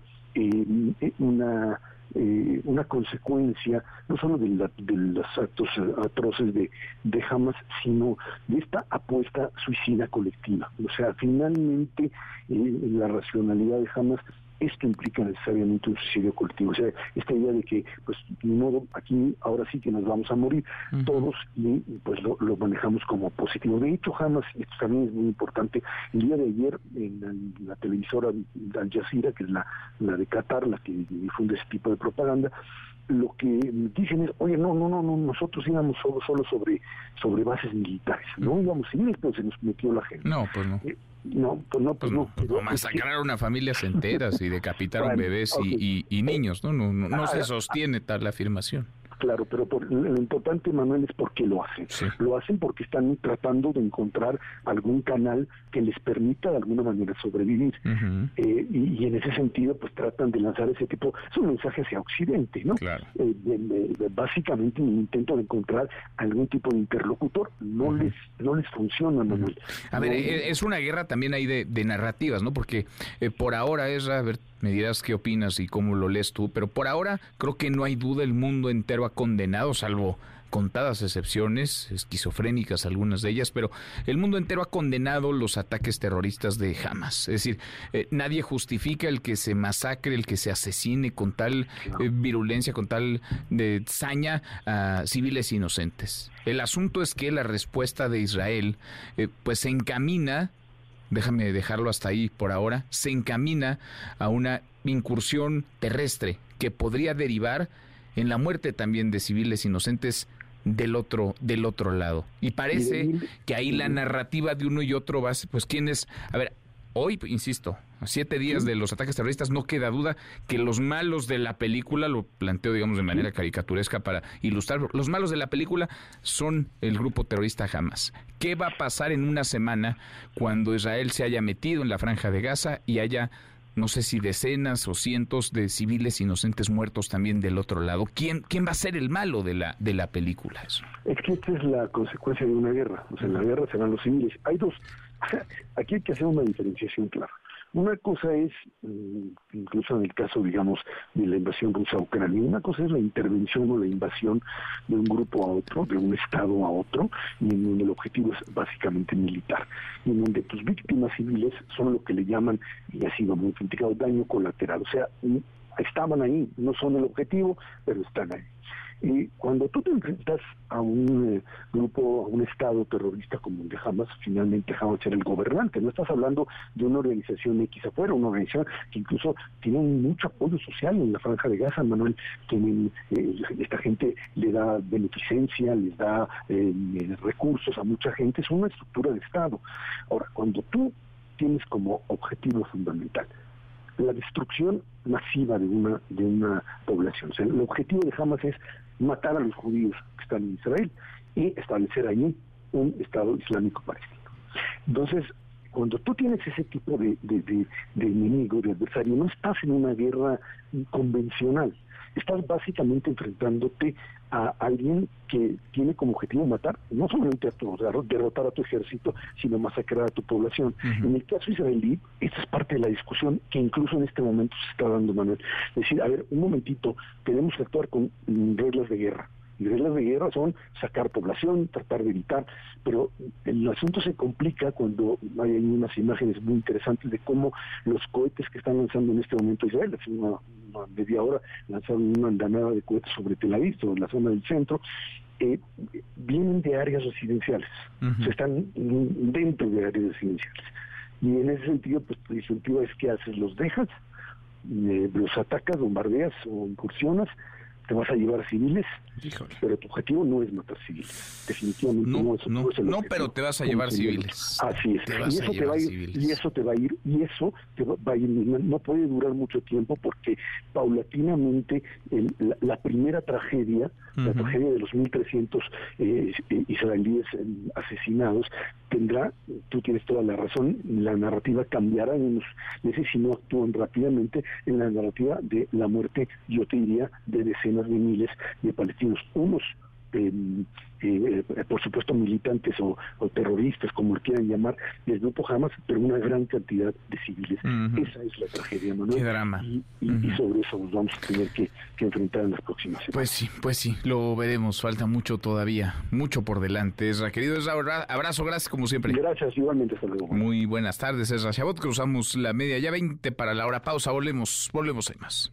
una eh, una consecuencia no solo de, los actos atroces de, de Hamas, sino de esta apuesta suicida colectiva. O sea, finalmente eh, la racionalidad de Hamas esto implica necesariamente un suicidio colectivo. O sea, esta idea de que, pues, de modo, aquí ahora sí que nos vamos a morir todos y pues lo, manejamos como positivo. De hecho, jamás, esto también es muy importante, el día de ayer en la, televisora Al Jazeera, que es la, la de Qatar, la que difunde ese tipo de propaganda, lo que dicen es, oye, no, no, no, no nosotros íbamos solo, solo sobre, sobre bases militares, no íbamos civiles, pero se nos metió la gente. No, pues no. Eh, no, pues no, pues, pues no. masacraron a familias enteras y decapitaron [laughs] bebés y, y, niños, ¿no? No, no, no se sostiene tal afirmación claro, pero lo importante, Manuel, es por qué lo hacen. Lo hacen porque están tratando de encontrar algún canal que les permita de alguna manera sobrevivir. Eh, y, en ese sentido, pues tratan de lanzar ese tipo, es un mensaje hacia Occidente, ¿no? Eh, básicamente un intento de encontrar algún tipo de interlocutor. No les no les funciona, Manuel. A ver, eh, es una guerra también ahí de, de narrativas, ¿no? Porque por ahora es, a ver, me dirás qué opinas y cómo lo lees tú, pero por ahora creo que no hay duda, el mundo entero condenado, salvo contadas excepciones, esquizofrénicas algunas de ellas, pero el mundo entero ha condenado los ataques terroristas de Hamas. Es decir, eh, nadie justifica el que se masacre, el que se asesine con tal eh, virulencia, con tal de saña a civiles inocentes. El asunto es que la respuesta de Israel eh, pues se encamina déjame dejarlo hasta ahí por ahora, se encamina a una incursión terrestre que podría derivar en la muerte también de civiles inocentes del otro del otro lado. Y parece que ahí la narrativa de uno y otro va, pues quién es, a ver, hoy insisto, a siete días de los ataques terroristas, no queda duda que los malos de la película, lo planteo digamos de manera caricaturesca para ilustrar, los malos de la película son el grupo terrorista Hamas. ¿Qué va a pasar en una semana cuando Israel se haya metido en la franja de Gaza y haya no sé si decenas o cientos de civiles inocentes muertos también del otro lado. ¿Quién, quién va a ser el malo de la, de la película? Es que esta es la consecuencia de una guerra. O sea, en la guerra serán los civiles. Hay dos. [laughs] Aquí hay que hacer una diferenciación clara. Una cosa es, mm, incluso en el caso, digamos, de la invasión rusa a Ucrania, una cosa es la intervención o la invasión de un grupo a otro, de un Estado a otro, y en donde el objetivo es básicamente militar, y en donde tus víctimas civiles son lo que le llaman, y ha sido muy criticado, daño colateral. O sea, estaban ahí, no son el objetivo, pero están ahí. Y cuando tú te enfrentas a un eh, grupo, a un Estado terrorista como el de Hamas, finalmente Hamas era el gobernante. No estás hablando de una organización X afuera, una organización que incluso tiene mucho apoyo social en la franja de Gaza, Manuel. Tienen, eh, esta gente le da beneficencia, les da eh, recursos a mucha gente. Es una estructura de Estado. Ahora, cuando tú tienes como objetivo fundamental la destrucción masiva de una de una población. el objetivo de Hamas es matar a los judíos que están en Israel y establecer allí un Estado Islámico palestino. Entonces, cuando tú tienes ese tipo de, de, de enemigo, de adversario, no estás en una guerra convencional, estás básicamente enfrentándote a alguien que tiene como objetivo matar, no solamente a tu, derrotar a tu ejército, sino masacrar a tu población. En el caso israelí, esta es parte de la discusión que incluso en este momento se está dando, Manuel. Es decir, a ver, un momentito, tenemos que actuar con reglas de guerra y reglas de guerra son sacar población, tratar de evitar, pero el asunto se complica cuando hay unas imágenes muy interesantes de cómo los cohetes que están lanzando en este momento Israel, hace una, media hora lanzaron una andanada de cohetes sobre Tel Aviv, sobre la zona del centro, eh, vienen de áreas residenciales, se están dentro de áreas residenciales. Y en ese sentido, pues el sentido es que haces, los dejas, eh, los atacas, bombardeas o incursionas, te vas a llevar civiles, pero tu objetivo no es matar civiles. Definitivamente no, no, no, pero te vas a llevar civiles. Así es. y eso te va a ir, y eso te va a ir, y eso te va a ir, no, puede durar mucho tiempo porque paulatinamente la, primera tragedia, la tragedia de los 1.300 eh, israelíes eh, asesinados, tendrá, tú tienes toda la razón, la narrativa cambiará en unos meses si no actúan rápidamente en la narrativa de la muerte, yo te diría, de decenas de miles de palestinos. Unos eh, eh, por supuesto militantes o, terroristas, como quieran llamar, del grupo Hamas, pero una gran cantidad de civiles. Esa es la tragedia, Manuel. Qué drama. Y, sobre eso nos vamos a tener que, enfrentar en las próximas semanas. Pues sí, pues sí, lo veremos. Falta mucho todavía, mucho por delante. Esra, querido Esra, abrazo, gracias como siempre. Gracias, igualmente, hasta luego. Muy buenas tardes, Esra Chabot. Cruzamos la media ya 20 para la hora pausa. Volvemos, volvemos, hay más.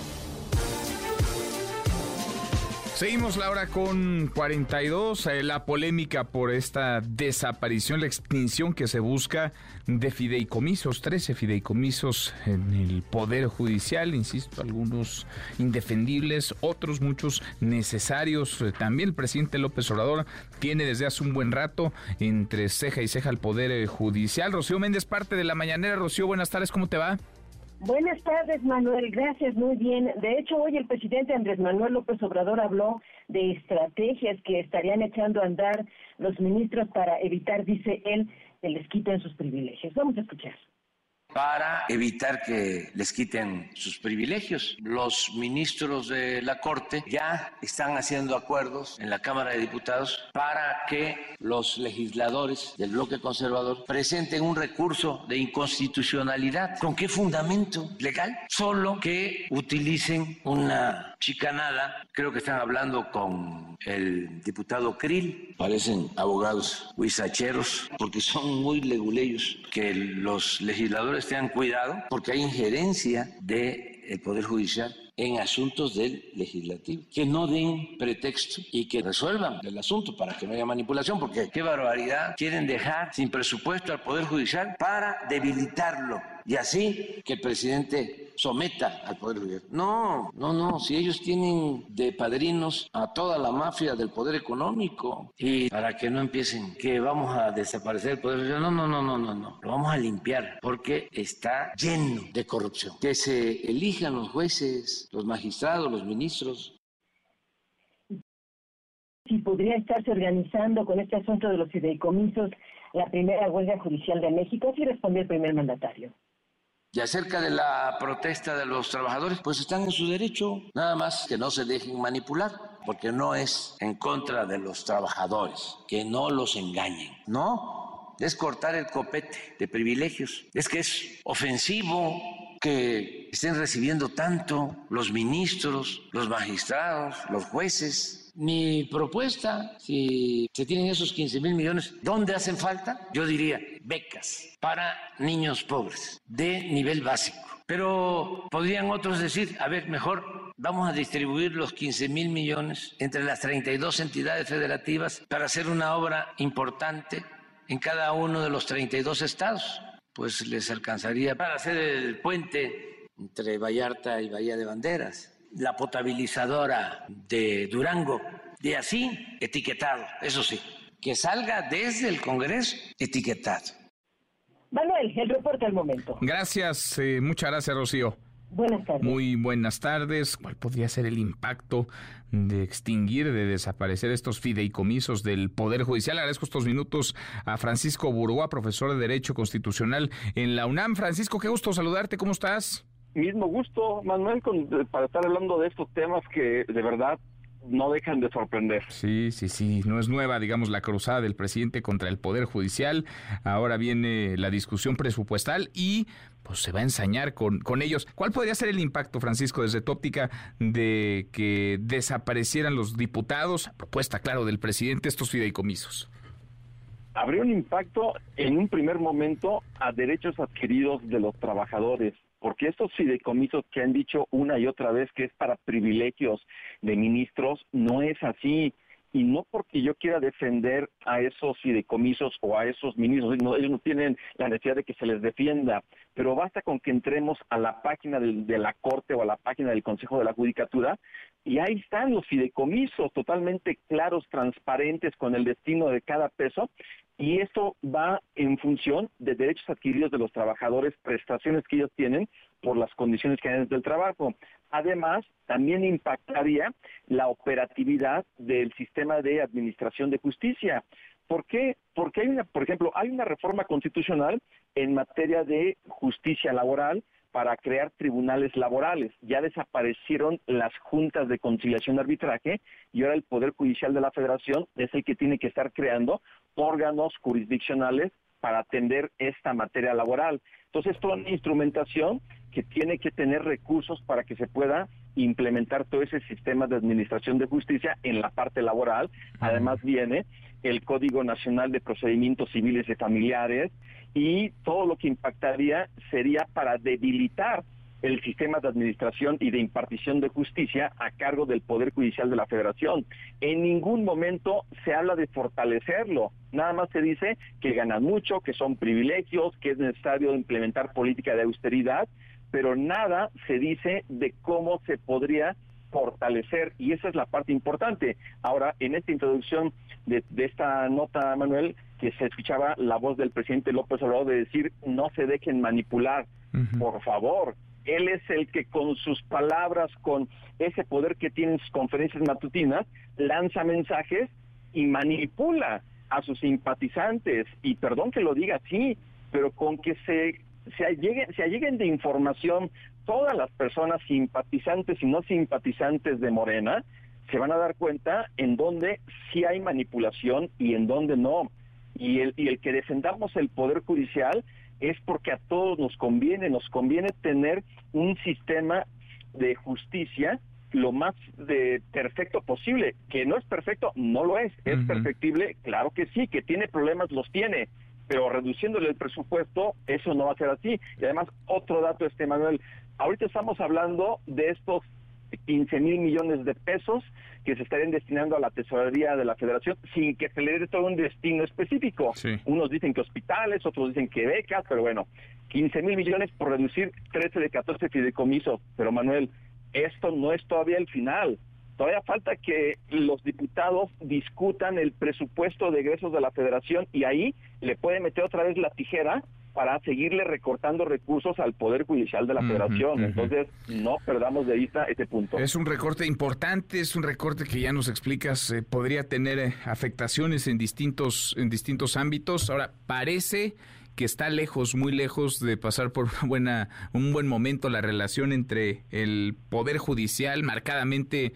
Seguimos la hora con 42, eh, la polémica por esta desaparición, la extinción que se busca de fideicomisos, 13 fideicomisos en el Poder Judicial, insisto, algunos indefendibles, otros muchos necesarios. Eh, también el presidente López Obrador tiene desde hace un buen rato entre ceja y ceja el Poder eh, Judicial. Rocío Méndez, parte de la mañanera. Rocío, buenas tardes, ¿cómo te va? Buenas tardes, Manuel. Gracias, muy bien. De hecho, hoy el presidente Andrés Manuel López Obrador habló de estrategias que estarían echando a andar los ministros para evitar, dice él, que les quiten sus privilegios. Vamos a escuchar para evitar que les quiten sus privilegios. Los ministros de la Corte ya están haciendo acuerdos en la Cámara de Diputados para que los legisladores del bloque conservador presenten un recurso de inconstitucionalidad. ¿Con qué fundamento legal? Solo que utilicen una chicanada. Creo que están hablando con el diputado Krill. Parecen abogados huizacheros porque son muy leguleyos que los legisladores tengan cuidado porque hay injerencia del Poder Judicial en asuntos del legislativo, que no den pretexto y que resuelvan el asunto para que no haya manipulación, porque qué barbaridad, quieren dejar sin presupuesto al Poder Judicial para debilitarlo y así que el presidente someta al Poder Judicial. No, no, no, si ellos tienen de padrinos a toda la mafia del poder económico y para que no empiecen que vamos a desaparecer el Poder Judicial, no, no, no, no, no, no, lo vamos a limpiar porque está lleno de corrupción. Que se elijan los jueces, los magistrados, los ministros. Si podría estarse organizando con este asunto de los fideicomisos la primera huelga judicial de México, así respondió el primer mandatario. Y acerca de la protesta de los trabajadores, pues están en su derecho, nada más que no se dejen manipular, porque no es en contra de los trabajadores, que no los engañen, no, es cortar el copete de privilegios, es que es ofensivo que estén recibiendo tanto los ministros, los magistrados, los jueces, mi propuesta, si se tienen esos 15 mil millones, ¿dónde hacen falta? Yo diría becas para niños pobres de nivel básico. Pero podrían otros decir, a ver, mejor vamos a distribuir los 15 mil millones entre las 32 entidades federativas para hacer una obra importante en cada uno de los 32 estados. Pues les alcanzaría para hacer el puente entre Vallarta y Bahía de Banderas la potabilizadora de Durango, de así etiquetado, eso sí, que salga desde el Congreso etiquetado. Manuel, el reporte al momento. Gracias, eh, muchas gracias, Rocío. Buenas tardes. Muy buenas tardes. ¿Cuál podría ser el impacto de extinguir, de desaparecer estos fideicomisos del Poder Judicial? Agradezco estos minutos a Francisco Burgoa, profesor de Derecho Constitucional en la UNAM. Francisco, qué gusto saludarte. ¿Cómo estás? Mismo gusto, Manuel, para estar hablando de estos temas que de verdad no dejan de sorprender. Sí, sí, sí, no es nueva, digamos, la cruzada del presidente contra el Poder Judicial. Ahora viene la discusión presupuestal y pues se va a ensañar con, con ellos. ¿Cuál podría ser el impacto, Francisco, desde tu óptica, de que desaparecieran los diputados, propuesta, claro, del presidente, estos fideicomisos? habría un impacto en un primer momento a derechos adquiridos de los trabajadores, porque estos fideicomisos que han dicho una y otra vez que es para privilegios de ministros, no es así. Y no porque yo quiera defender a esos fideicomisos o a esos ministros, ellos no tienen la necesidad de que se les defienda, pero basta con que entremos a la página de, la Corte o a la página del Consejo de la Judicatura y ahí están los fideicomisos totalmente claros, transparentes con el destino de cada peso y esto va en función de derechos adquiridos de los trabajadores, prestaciones que ellos tienen por las condiciones hay del trabajo. Además, también impactaría la operatividad del sistema de administración de justicia. ¿Por qué? Porque hay una, por ejemplo, hay una reforma constitucional en materia de justicia laboral para crear tribunales laborales. Ya desaparecieron las juntas de conciliación de arbitraje y ahora el Poder Judicial de la Federación es el que tiene que estar creando órganos jurisdiccionales para atender esta materia laboral. Entonces, toda una instrumentación que tiene que tener recursos para que se pueda implementar todo ese sistema de administración de justicia en la parte laboral. Además viene el Código Nacional de Procedimientos Civiles y Familiares y todo lo que impactaría sería para debilitar el sistema de administración y de impartición de justicia a cargo del Poder Judicial de la Federación. En ningún momento se habla de fortalecerlo, nada más se dice que ganan mucho, que son privilegios, que es necesario implementar política de austeridad, pero nada se dice de cómo se podría fortalecer y esa es la parte importante. Ahora, en esta introducción de, esta nota, Manuel, que se escuchaba la voz del presidente López Obrador de decir no se dejen manipular, por favor, él es el que con sus palabras, con ese poder que tiene en sus conferencias matutinas, lanza mensajes y manipula a sus simpatizantes. Y perdón que lo diga así, pero con que se, se, alleguen, de información todas las personas simpatizantes y no simpatizantes de Morena, se van a dar cuenta en dónde sí hay manipulación y en dónde no. Y el, y el que defendamos el Poder Judicial es porque a todos nos conviene, nos conviene tener un sistema de justicia lo más de perfecto posible. Que no es perfecto, no lo es. ¿Es perfectible? Claro que sí. Que tiene problemas, los tiene. Pero reduciéndole el presupuesto, eso no va a ser así. Y además, otro dato, este Manuel, ahorita estamos hablando de estos 15 mil millones de pesos que se estarían destinando a la tesorería de la federación sin que se le dé todo un destino específico. Unos dicen que hospitales, otros dicen que becas, pero bueno, 15 mil millones por reducir 13 de 14 fideicomisos. Pero Manuel, esto no es todavía el final. Todavía falta que los diputados discutan el presupuesto de egresos de la federación y ahí le puede meter otra vez la tijera para seguirle recortando recursos al Poder Judicial de la Federación. Entonces, no perdamos de vista ese punto. Es un recorte importante, es un recorte que ya nos explicas, eh, podría tener eh, afectaciones en distintos, en distintos ámbitos. Ahora, parece que está lejos, muy lejos de pasar por una [laughs] buena, un buen momento la relación entre el Poder Judicial, marcadamente eh,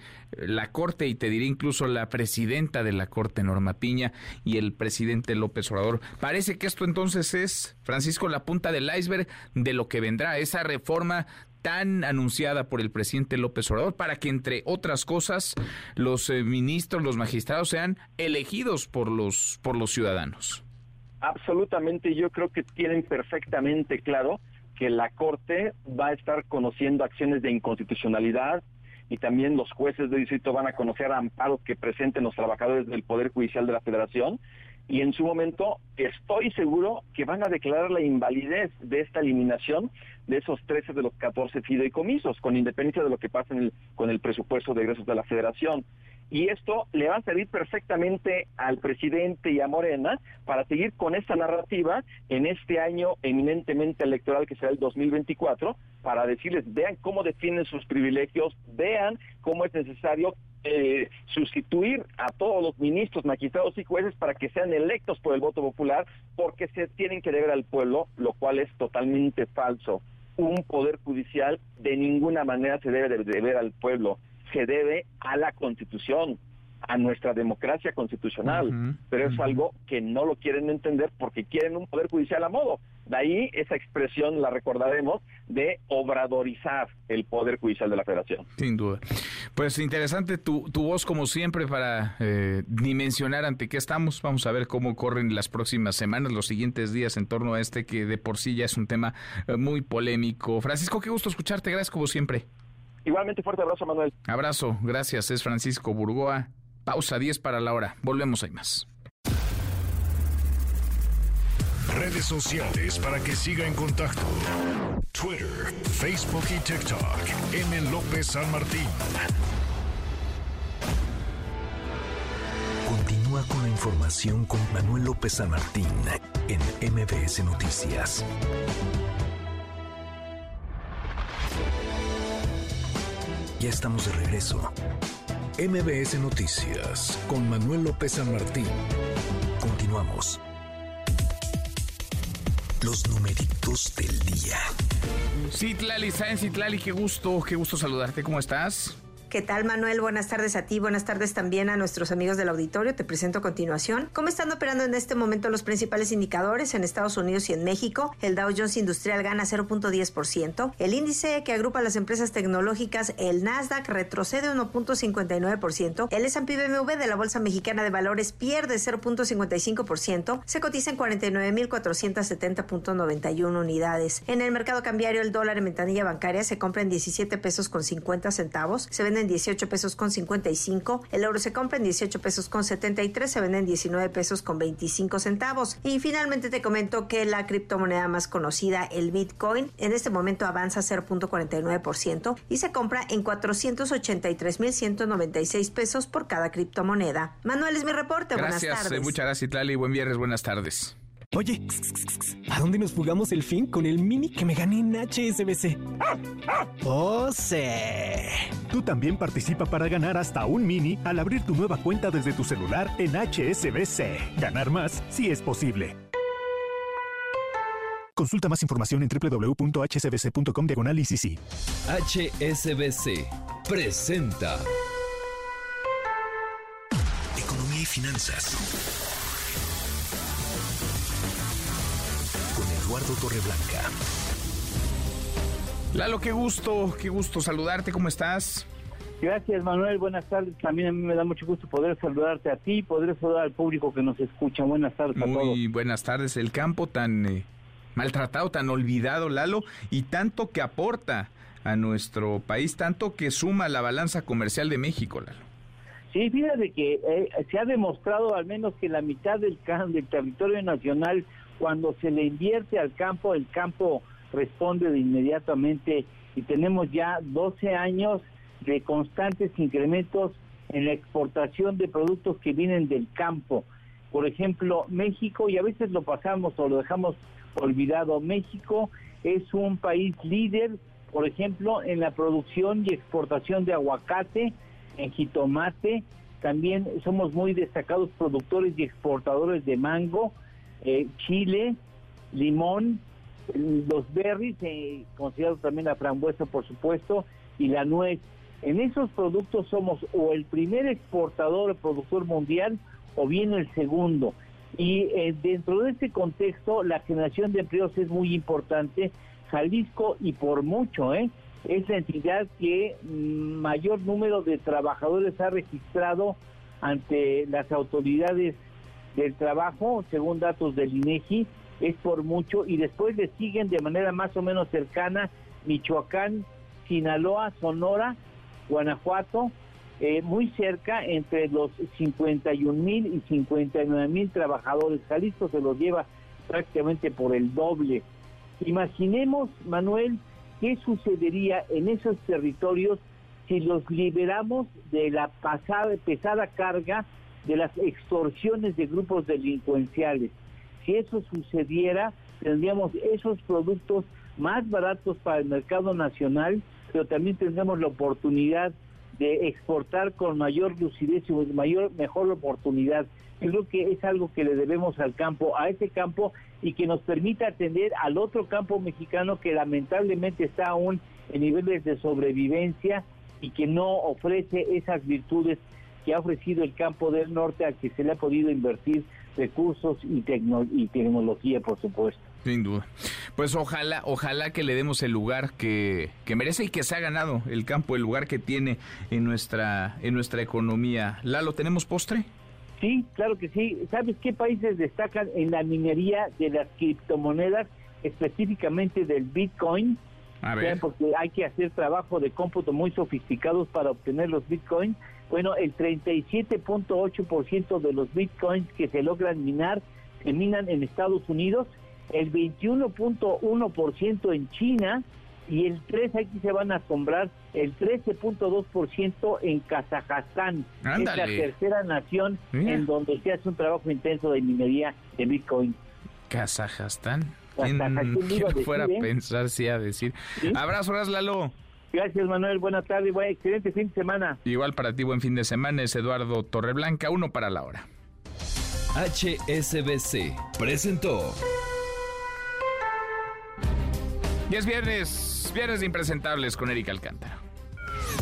la Corte y te diré incluso la presidenta de la Corte, Norma Piña, y el presidente López Obrador. Parece que esto entonces es, Francisco, la punta del iceberg de lo que vendrá, esa reforma tan anunciada por el presidente López Obrador para que, entre otras cosas, los eh, ministros, los magistrados sean elegidos por los, por los ciudadanos. Absolutamente, yo creo que tienen perfectamente claro que la Corte va a estar conociendo acciones de inconstitucionalidad y también los jueces de distrito van a conocer amparos que presenten los trabajadores del Poder Judicial de la Federación. Y en su momento estoy seguro que van a declarar la invalidez de esta eliminación de esos 13 de los 14 fideicomisos, con independencia de lo que pase con el presupuesto de egresos de la Federación y esto le va a servir perfectamente al presidente y a Morena para seguir con esta narrativa en este año eminentemente electoral que será el 2024 para decirles vean cómo defienden sus privilegios, vean cómo es necesario eh, sustituir a todos los ministros, magistrados y jueces para que sean electos por el voto popular porque se tienen que deber al pueblo, lo cual es totalmente falso. Un poder judicial de ninguna manera se debe de deber al pueblo se debe a la Constitución, a nuestra democracia constitucional, pero es algo que no lo quieren entender porque quieren un poder judicial a modo. De ahí esa expresión la recordaremos de obradorizar el Poder Judicial de la Federación. Sin duda. Pues interesante tu, tu voz como siempre para eh, dimensionar ante qué estamos. Vamos a ver cómo corren las próximas semanas, los siguientes días en torno a este que de por sí ya es un tema eh, muy polémico. Francisco, qué gusto escucharte. Gracias como siempre. Igualmente fuerte abrazo, Manuel. Abrazo, gracias. Es Francisco Burgoa. Pausa 10 para la hora. Volvemos, hay más. Redes sociales para que siga en contacto: Twitter, Facebook y TikTok. M. López San Martín. Continúa con la información con Manuel López San Martín en MBS Noticias. Ya estamos de regreso. MBS Noticias con Manuel López San Martín. Continuamos. Los numeritos del día. Citlali, Sáenz Citlali, qué gusto, qué gusto saludarte. ¿Cómo estás? ¿Qué tal, Manuel? Buenas tardes a ti, buenas tardes también a nuestros amigos del auditorio. Te presento a continuación cómo están operando en este momento los principales indicadores en Estados Unidos y en México. El Dow Jones Industrial gana 0.10%. El índice que agrupa las empresas tecnológicas, el Nasdaq, retrocede 1.59%. El S&P BMW de la Bolsa Mexicana de Valores pierde 0.55%. Se cotiza en 49.470.91 unidades. En el mercado cambiario, el dólar en ventanilla bancaria se compra en 17 pesos con 50 centavos. Se vende en 18 pesos con 55, el euro se compra en 18 pesos con 73, se vende en 19 pesos con 25 centavos. Y finalmente te comento que la criptomoneda más conocida, el Bitcoin, en este momento avanza 0.49% y se compra en 483.196 pesos por cada criptomoneda. Manuel es mi reporte, gracias, buenas tardes. Eh, muchas gracias, Itlali, buen viernes, buenas tardes. Oye, ¿a dónde nos jugamos el fin con el mini que me gané en HSBC? ¡Oh, sí! Tú también participa para ganar hasta un mini al abrir tu nueva cuenta desde tu celular en HSBC. Ganar más si es posible. Consulta más información en www.hsbc.com diagonal ICC. HSBC presenta Economía y finanzas. Eduardo Torreblanca. Lalo, qué gusto, qué gusto saludarte, ¿cómo estás? Gracias Manuel, buenas tardes. También a mí me da mucho gusto poder saludarte a ti, poder saludar al público que nos escucha. Buenas tardes a todos. Muy buenas tardes. El campo tan eh, maltratado, tan olvidado, Lalo, y tanto que aporta a nuestro país, tanto que suma la balanza comercial de México, Lalo. Sí, fíjate que eh, se ha demostrado al menos que la mitad del, del territorio nacional, cuando se le invierte al campo, el campo responde de inmediatamente y tenemos ya 12 años de constantes incrementos en la exportación de productos que vienen del campo. Por ejemplo, México, y a veces lo pasamos o lo dejamos olvidado, México es un país líder, por ejemplo, en la producción y exportación de aguacate, en jitomate, también somos muy destacados productores y exportadores de mango, eh, chile, limón, los berries, eh, considerado también la frambuesa, por supuesto, y la nuez. En esos productos somos o el primer exportador o productor mundial o bien el segundo. Y eh, dentro de este contexto, la generación de empleos es muy importante. Jalisco, y por mucho, ¿eh? es la entidad que mayor número de trabajadores ha registrado ante las autoridades del trabajo, según datos del INEGI, es por mucho, y después le siguen de manera más o menos cercana Michoacán, Sinaloa, Sonora, Guanajuato, eh, muy cerca entre los 51 mil y 59 mil trabajadores. Jalisco se los lleva prácticamente por el doble. Imaginemos, Manuel, qué sucedería en esos territorios si los liberamos de la pasada, pesada carga de las extorsiones de grupos delincuenciales. Si eso sucediera, tendríamos esos productos más baratos para el mercado nacional, pero también tendríamos la oportunidad de exportar con mayor lucidez y mayor, mejor oportunidad. Creo que es algo que le debemos al campo, a ese campo, y que nos permita atender al otro campo mexicano que lamentablemente está aún en niveles de sobrevivencia y que no ofrece esas virtudes que ha ofrecido el campo del norte al que se le ha podido invertir recursos y, y tecnología, por supuesto. Sin duda. Pues ojalá, ojalá que le demos el lugar que, que, merece y que se ha ganado el campo, el lugar que tiene en nuestra, en nuestra economía. Lalo, ¿tenemos postre? Sí, claro que sí. ¿Sabes qué países destacan en la minería de las criptomonedas, específicamente del Bitcoin? A ver. Porque hay que hacer trabajo de cómputo muy sofisticados para obtener los Bitcoins. Bueno, el 37.8% de los Bitcoins que se logran minar se minan en Estados Unidos el 21.1% en China y el 3 aquí se van a asombrar el 13.2% en Kazajstán. Es la tercera nación en donde se hace un trabajo intenso de minería de Bitcoin. Kazajstán. ¿Quién, [laughs] fuera a ¿eh? pensar si a decir? Abrazo, Lalo. Gracias, Manuel. Buenas tardes. Buen, excelente fin de semana. Igual para ti, buen fin de semana. Es Eduardo Torreblanca, uno para la hora. HSBC presentó. Y es viernes, viernes de impresentables con Erika Alcántara.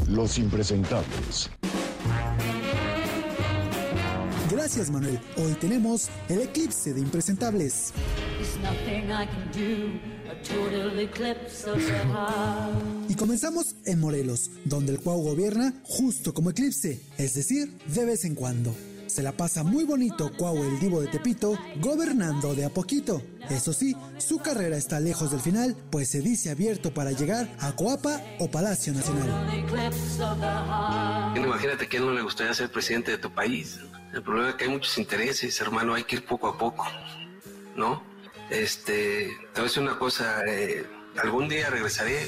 Los impresentables. Gracias Manuel. Hoy tenemos el eclipse de impresentables. Y comenzamos en Morelos, donde el Cuau gobierna justo como eclipse, es decir, de vez en cuando. Se la pasa muy bonito Cuau el Divo de Tepito, gobernando de a poquito. Eso sí, su carrera está lejos del final, pues se dice abierto para llegar a Coapa o Palacio Nacional. Imagínate que a él no le gustaría ser presidente de tu país. El problema es que hay muchos intereses, hermano, hay que ir poco a poco, ¿no? Este, te voy a decir una cosa, eh, algún día regresaré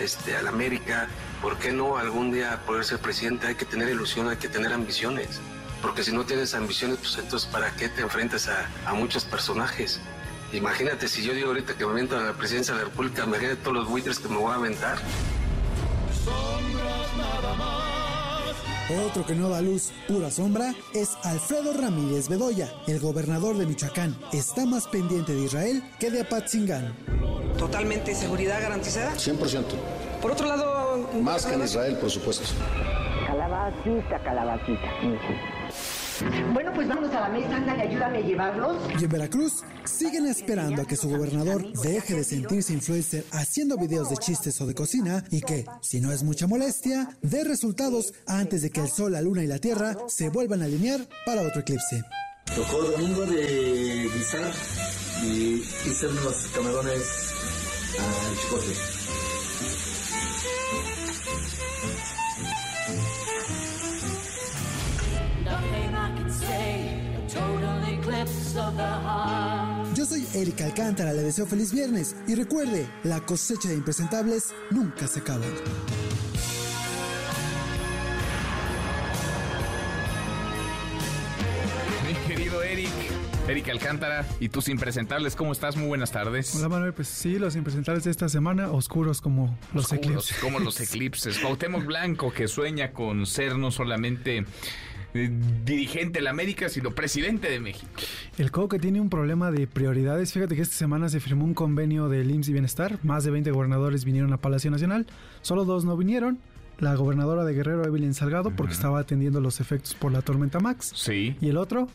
este, a la América, ¿por qué no algún día poder ser presidente? Hay que tener ilusión, hay que tener ambiciones porque si no tienes ambiciones, pues entonces ¿para qué te enfrentas a, muchos personajes? Imagínate si yo digo ahorita que me avento a la presidencia de la República, imagínate todos los buitres que me voy a aventar. Otro que no da luz, pura sombra, es Alfredo Ramírez Bedoya, el gobernador de Michoacán. Está más pendiente de Israel que de Apatzingán. ¿Totalmente seguridad garantizada? 100%. Por otro lado... Más que en Israel, por supuesto. Calabacita, calabacita. Bueno, pues vámonos a la mesa, anda y ayúdame a llevarlos. Y en Veracruz siguen esperando a que su gobernador deje de sentirse influencer haciendo videos de chistes o de cocina y que, si no es mucha molestia, dé resultados antes de que el sol, la luna y la tierra se vuelvan a alinear para otro eclipse. Tocó domingo de guisar y hice unos camarones al chicote. Yo soy Erika Alcántara, le deseo feliz viernes y recuerde, la cosecha de impresentables nunca se acaba. Mi querido Eric, Erika Alcántara y tus impresentables, ¿cómo estás? Muy buenas tardes. Hola Manuel, pues sí, los impresentables de esta semana, oscuros como los eclipses. Como los [laughs] eclipses. Cuauhtémoc Blanco que sueña con ser no solamente eh, dirigente de la América, sino presidente de México. El que tiene un problema de prioridades. Fíjate que esta semana se firmó un convenio del IMSS y Bienestar. Más de 20 gobernadores vinieron a Palacio Nacional. Solo dos no vinieron. La gobernadora de Guerrero, Evelyn Salgado, porque estaba atendiendo los efectos por la tormenta Max. Sí. Y el otro,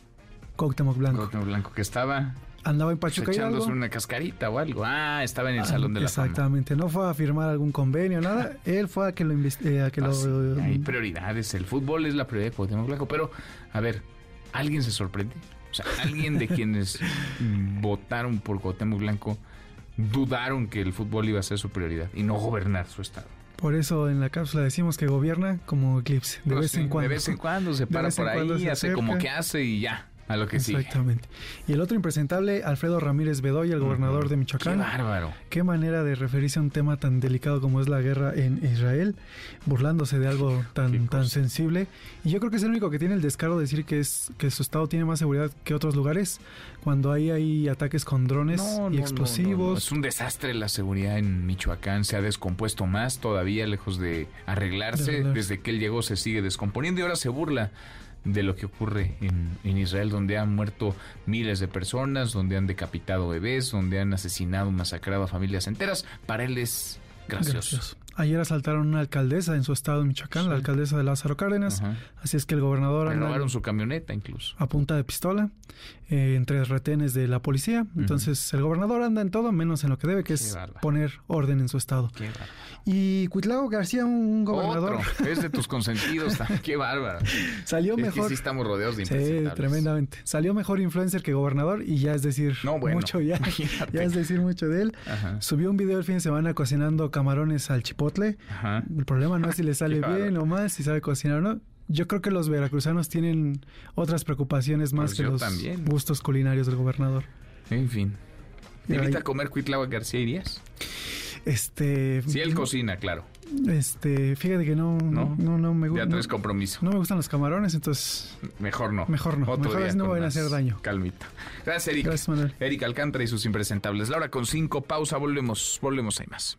Cuauhtémoc Blanco. Cuauhtémoc Blanco, que estaba andaba en Pachuca algo. una cascarita o algo. Ah, estaba en el ah, Salón de la Exactamente, no fue a firmar algún convenio, nada. [laughs] Él fue a que lo eh, a que lo... Ah, hay prioridades, el fútbol es la prioridad de Cuauhtémoc Blanco, pero a ver, ¿alguien se sorprende? O sea, alguien de [laughs] quienes votaron por Cuauhtémoc Blanco dudaron que el fútbol iba a ser su prioridad y no gobernar su estado. Por eso en la cápsula decimos que gobierna como eclipse, de vez en cuando. De vez en cuando se [laughs] para por ahí, hace como que hace y ya. A lo que sí. Exactamente. Y el otro impresentable, Alfredo Ramírez Bedoya, el gobernador de Michoacán. Qué bárbaro. Qué manera de referirse a un tema tan delicado como es la guerra en Israel, burlándose de algo [laughs] tan, tan sensible. Y yo creo que es el único que tiene el descaro de decir que es que su estado tiene más seguridad que otros lugares, cuando ahí hay ataques con drones y explosivos. es un desastre la seguridad en Michoacán, se ha descompuesto más todavía, lejos de arreglarse. Desde que él llegó se sigue descomponiendo y ahora se burla de lo que ocurre en, Israel, donde han muerto miles de personas, donde han decapitado bebés, donde han asesinado, masacrado a familias enteras. Para él es gracioso. Ayer asaltaron una alcaldesa en su estado de Michoacán, la alcaldesa de Lázaro Cárdenas. Así es que el gobernador... Le robaron su camioneta incluso. A punta de pistola, eh, entre retenes de la policía. Entonces el gobernador anda en todo, menos en lo que debe, que es poner orden en su estado. Qué y Cuitlao García, un gobernador... Otro. Es de tus consentidos. [laughs] Qué bárbaro. Salió mejor... sí estamos rodeados de Sí, tremendamente. Salió mejor influencer que gobernador y ya es decir mucho ya. [laughs] ya es decir mucho de él. Subió un video el fin de semana cocinando camarones al chipotle el problema no es si le [laughs] sale bien o mal, si sabe cocinar o no. Yo creo que los veracruzanos tienen otras preocupaciones más pues que los gustos culinarios del gobernador. En fin. ¿Te invita a comer Cuitlava García Irías? Este. Si él cocina, claro. Este, fíjate que no, no, no, me gusta. Ya tenés compromiso. No me gustan los camarones, entonces. Mejor no. Mejor no. Otro Mejor no van a hacer daño. Calmita. Gracias, Erika. Gracias, Manuel. Erika Alcántara y sus impresentables. Laura con cinco, pausa, volvemos, volvemos, hay más.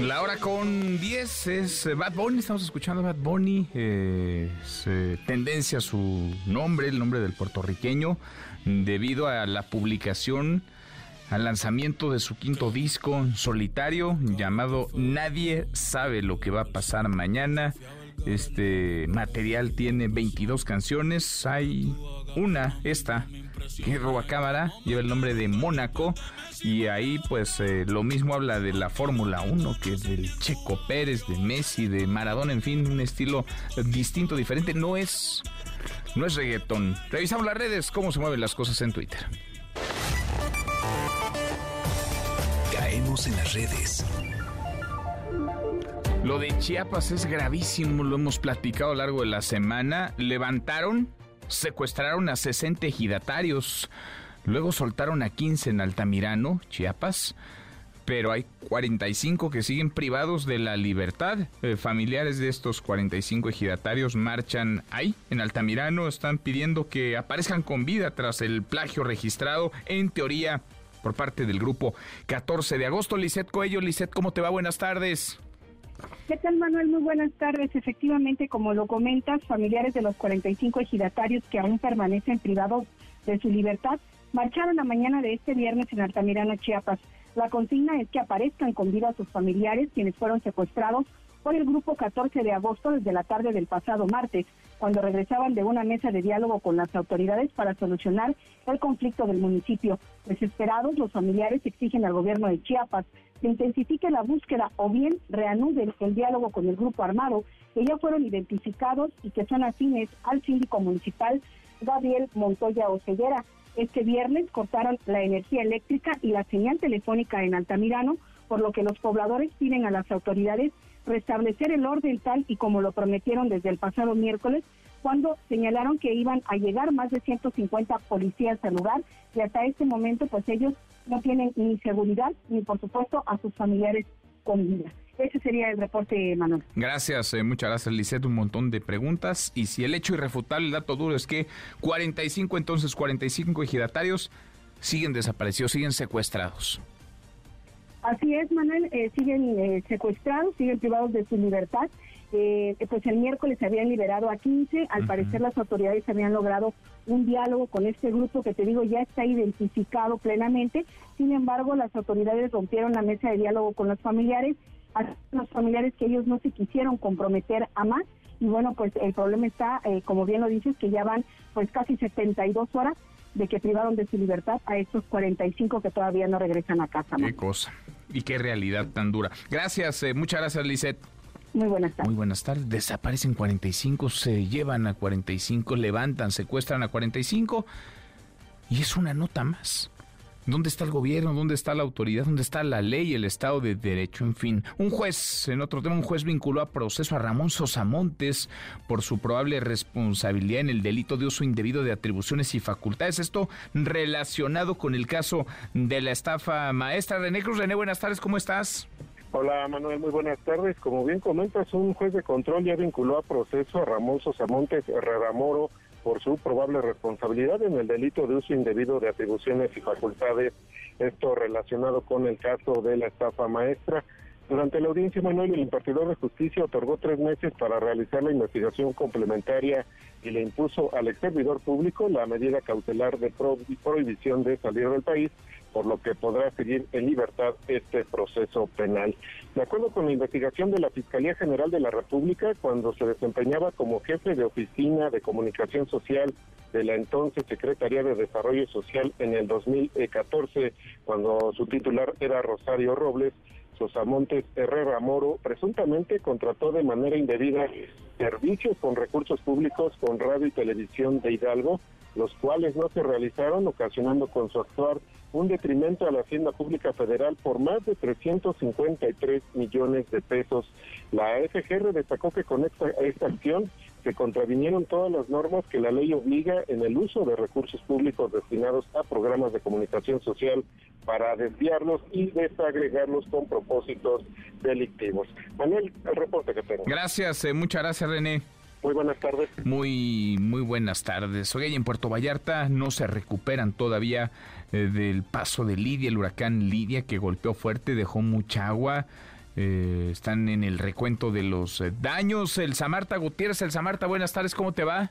La hora con 10 es eh, Bad Bunny, estamos escuchando Bad Bunny, eh, tendencia su nombre, el nombre del puertorriqueño, debido a la publicación, al lanzamiento de su quinto disco solitario llamado Nadie sabe lo que va a pasar mañana. Este material tiene 22 canciones, hay una, esta, que roba cámara, lleva el nombre de Mónaco y ahí pues eh, lo mismo habla de la Fórmula 1, que es del Checo Pérez, de Messi, de Maradona, en fin, un estilo distinto, diferente. No es, no es reggaetón. Revisamos las redes, cómo se mueven las cosas en Twitter. Caemos en las redes. Lo de Chiapas es gravísimo, lo hemos platicado a lo largo de la semana. Levantaron, secuestraron a 60 ejidatarios. Luego soltaron a 15 en Altamirano, Chiapas, pero hay 45 que siguen privados de la libertad. Eh, familiares de estos 45 ejidatarios marchan ahí, en Altamirano, están pidiendo que aparezcan con vida tras el plagio registrado, en teoría, por parte del grupo 14 de agosto. Lisette Coello, Lisette, ¿cómo te va? Buenas tardes. ¿Qué tal, Manuel? Muy buenas tardes. Efectivamente, como lo comentas, familiares de los 45 ejidatarios que aún permanecen privados de su libertad marcharon la mañana de este viernes en Altamirano, Chiapas. La consigna es que aparezcan con vida a sus familiares, quienes fueron secuestrados por el grupo 14 de agosto desde la tarde del pasado martes, cuando regresaban de una mesa de diálogo con las autoridades para solucionar el conflicto del municipio. Desesperados, los familiares exigen al gobierno de Chiapas que intensifique la búsqueda o bien reanuden el diálogo con el grupo armado, que ya fueron identificados y que son afines al síndico municipal Gabriel Montoya Oceguera. Este viernes cortaron la energía eléctrica y la señal telefónica en Altamirano, por lo que los pobladores piden a las autoridades restablecer el orden tal y como lo prometieron desde el pasado miércoles, cuando señalaron que iban a llegar más de 150 policías al lugar y hasta este momento pues ellos no tienen ni seguridad ni por supuesto a sus familiares con vida. Ese sería el reporte, Manuel. Gracias, eh, muchas gracias, Lisette. Un montón de preguntas. Y si el hecho irrefutable, el dato duro es que 45, entonces 45 ejidatarios siguen desaparecidos, siguen secuestrados. Así es, Manuel, eh, siguen eh, secuestrados, siguen privados de su libertad. pues el miércoles se habían liberado a 15, al parecer las autoridades habían logrado un diálogo con este grupo que te digo ya está identificado plenamente, sin embargo las autoridades rompieron la mesa de diálogo con los familiares a los familiares que ellos no se quisieron comprometer a más. Y bueno pues el problema está eh, como bien lo dices que ya van pues casi 72 horas de que privaron de su libertad a estos 45 que todavía no regresan a casa. Qué cosa y qué realidad tan dura. Gracias, eh, muchas gracias Lisette. Muy buenas tardes. Muy buenas tardes. Desaparecen 45, se llevan a 45, levantan, secuestran a 45 y es una nota más. ¿Dónde está el gobierno? ¿Dónde está la autoridad? ¿Dónde está la ley, el Estado de Derecho? En fin, un juez, en otro tema, un juez vinculó a proceso a Ramón Sosamontes por su probable responsabilidad en el delito de uso indebido de atribuciones y facultades. Esto relacionado con el caso de la estafa maestra. René Cruz, René, buenas tardes, ¿cómo estás? Hola Manuel, muy buenas tardes. Como bien comentas, un juez de control ya vinculó a proceso a Ramón Sosamontes Herrera Moro por su probable responsabilidad en el delito de uso indebido de atribuciones y facultades, esto relacionado con el caso de la estafa maestra. Durante la audiencia, Manuel, el impartidor de justicia otorgó tres meses para realizar la investigación complementaria y le impuso al ex servidor público la medida cautelar de prohibición de salir del país por lo que podrá seguir en libertad este proceso penal. De acuerdo con la investigación de la Fiscalía General de la República, cuando se desempeñaba como jefe de oficina de comunicación social de la entonces Secretaría de Desarrollo Social en el 2014, cuando su titular era Rosario Robles, Sosamontes Herrera Moro presuntamente contrató de manera indebida servicios con recursos públicos con radio y televisión de Hidalgo, los cuales no se realizaron, ocasionando con su actuar un detrimento a la Hacienda Pública Federal por más de 353 millones de pesos. La FGR destacó que con esta, esta acción se contravinieron todas las normas que la ley obliga en el uso de recursos públicos destinados a programas de comunicación social para desviarlos y desagregarlos con propósitos delictivos. Manuel, el reporte que tengo. Gracias, eh, muchas gracias René. Muy buenas tardes. Muy, muy buenas tardes. Hoy en Puerto Vallarta no se recuperan todavía eh, del paso de Lidia, el huracán Lidia que golpeó fuerte, dejó mucha agua. Eh, están en el recuento de los eh, daños. El Samarta Gutiérrez, el Samarta, buenas tardes, ¿cómo te va?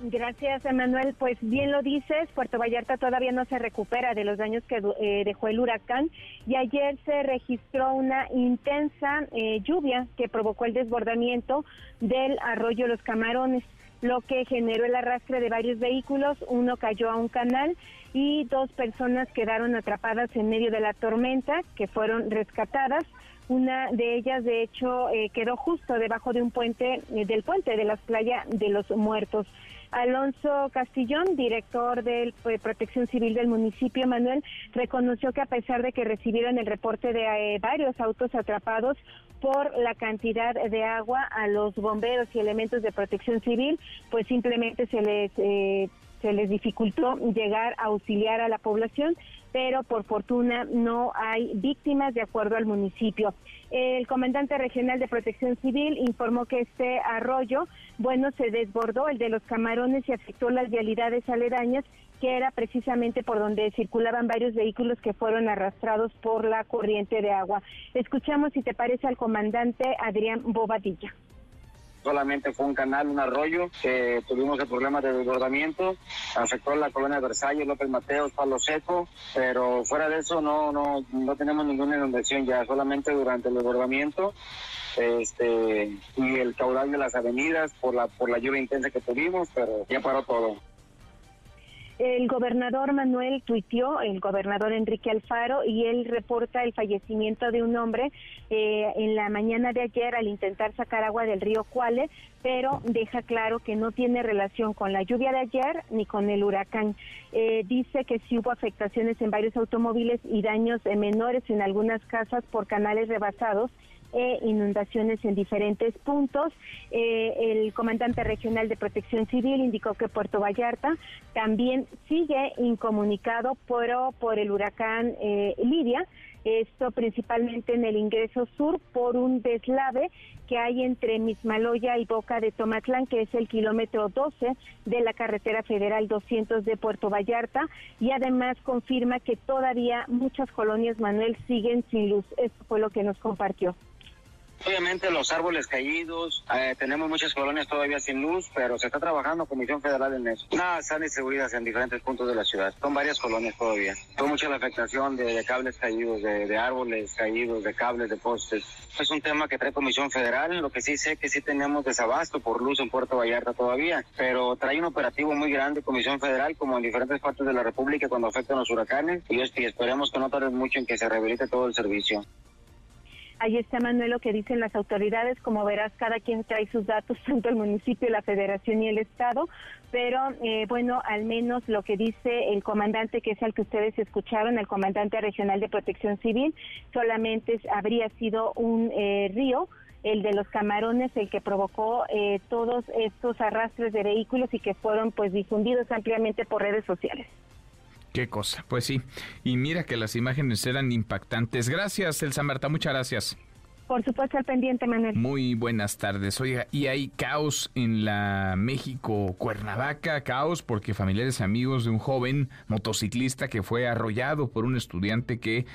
Gracias, Emanuel. Pues bien lo dices, Puerto Vallarta todavía no se recupera de los daños que dejó el huracán y ayer se registró una intensa lluvia que provocó el desbordamiento del arroyo Los Camarones lo que generó el arrastre de varios vehículos, uno cayó a un canal y dos personas quedaron atrapadas en medio de la tormenta que fueron rescatadas. Una de ellas, de hecho, eh, quedó justo debajo de un puente, eh, del puente de las playas de los muertos. Alonso Castillón, director de eh, Protección Civil del municipio, Manuel, reconoció que a pesar de que recibieron el reporte de varios autos atrapados por la cantidad de agua a los bomberos y elementos de protección civil, pues simplemente se les se les dificultó llegar a auxiliar a la población, pero por fortuna no hay víctimas de acuerdo al municipio. El comandante regional de Protección Civil informó que este arroyo, bueno, se desbordó, el de los camarones, y afectó las vialidades aledañas, que era precisamente por donde circulaban varios vehículos que fueron arrastrados por la corriente de agua. Escuchamos, si te parece, al comandante Adrián Bobadilla solamente fue un canal, un arroyo, que tuvimos el problema de desbordamiento, afectó la colonia Versalles, López Mateos, Palo Seco, pero fuera de eso no, no, no tenemos ninguna inundación ya, solamente durante el desbordamiento este y el caudal de las avenidas por la por la lluvia intensa que tuvimos, pero ya paró todo. El gobernador Manuel tuiteó, el gobernador Enrique Alfaro, y él reporta el fallecimiento de un hombre eh, en la mañana de ayer al intentar sacar agua del río Cuale, pero deja claro que no tiene relación con la lluvia de ayer ni con el huracán. Eh, dice que sí hubo afectaciones en varios automóviles y daños menores en algunas casas por canales rebasados e inundaciones en diferentes puntos. Eh, el comandante regional de Protección Civil indicó que Puerto Vallarta también sigue incomunicado por, por el huracán eh, Lidia, esto principalmente en el ingreso sur por un deslave que hay entre Mismaloya y Boca de Tomatlán, que es el kilómetro 12 de la carretera federal 200 de Puerto Vallarta, y además confirma que todavía muchas colonias Manuel siguen sin luz. Esto fue lo que nos compartió. Obviamente los árboles caídos, eh, tenemos muchas colonias todavía sin luz, pero se está trabajando Comisión Federal en eso. Nada, están distribuidas en diferentes puntos de la ciudad. Son varias colonias todavía. Fue mucha la afectación de, cables caídos, de, árboles caídos, de cables, de postes. Es un tema que trae Comisión Federal. Lo que sí sé que sí tenemos desabasto por luz en Puerto Vallarta todavía, pero trae un operativo muy grande Comisión Federal, como en diferentes partes de la República cuando afectan los huracanes, y, esperemos que no tarde mucho en que se rehabilite todo el servicio. Ahí está Manuel lo que dicen las autoridades, como verás cada quien trae sus datos, [laughs] tanto el municipio, la federación y el estado, pero eh, bueno, al menos lo que dice el comandante, que es el que ustedes escucharon, el comandante regional de protección civil, solamente habría sido un eh, río el de los camarones, el que provocó eh, todos estos arrastres de vehículos y que fueron pues difundidos ampliamente por redes sociales. Qué cosa, pues sí. Y mira que las imágenes eran impactantes. Gracias, Elsa Marta, muchas gracias. Por supuesto, al pendiente, Manuel. Muy buenas tardes. Oiga, y hay caos en la México Cuernavaca, caos porque familiares y amigos de un joven motociclista que fue arrollado por un estudiante que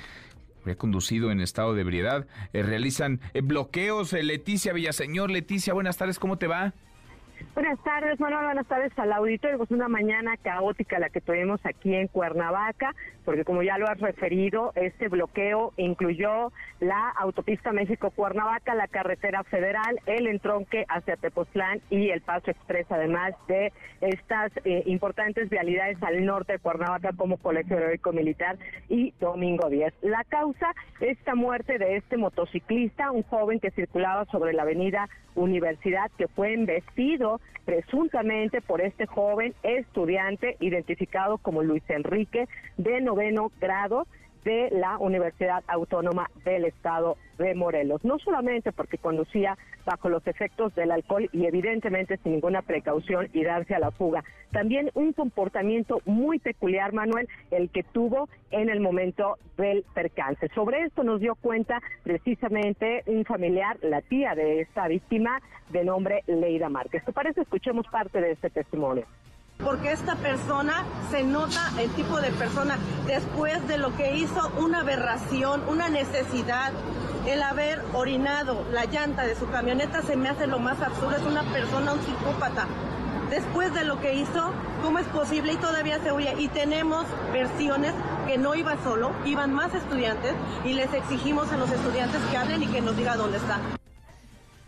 había conducido en estado de ebriedad, eh, realizan eh, bloqueos. Eh, Leticia Villaseñor, Leticia, buenas tardes, ¿cómo te va? Buenas tardes, bueno, buenas tardes al auditorio. Pues una mañana caótica la que tuvimos aquí en Cuernavaca, porque como ya lo has referido, este bloqueo incluyó la autopista México-Cuernavaca, la carretera federal, el entronque hacia Tepoztlán y el paso express, además de estas eh, importantes vialidades al norte de Cuernavaca como Colegio Heroico Militar y Domingo 10. La causa, esta muerte de este motociclista, un joven que circulaba sobre la avenida Universidad, que fue embestido presuntamente por este joven estudiante identificado como Luis Enrique de noveno grado de la Universidad Autónoma del Estado de Morelos. No solamente porque conducía bajo los efectos del alcohol y evidentemente sin ninguna precaución y darse a la fuga. También un comportamiento muy peculiar, Manuel, el que tuvo en el momento del percance. Sobre esto nos dio cuenta precisamente un familiar, la tía de esta víctima, de nombre Leida Márquez. ¿Te parece? Escuchemos parte de este testimonio porque esta persona se nota el tipo de persona después de lo que hizo una aberración, una necesidad, el haber orinado la llanta de su camioneta se me hace lo más absurdo, es una persona, un psicópata. Después de lo que hizo, ¿cómo es posible? Y todavía se huye. Y tenemos versiones que no iba solo, iban más estudiantes y les exigimos a los estudiantes que hablen y que nos diga dónde está.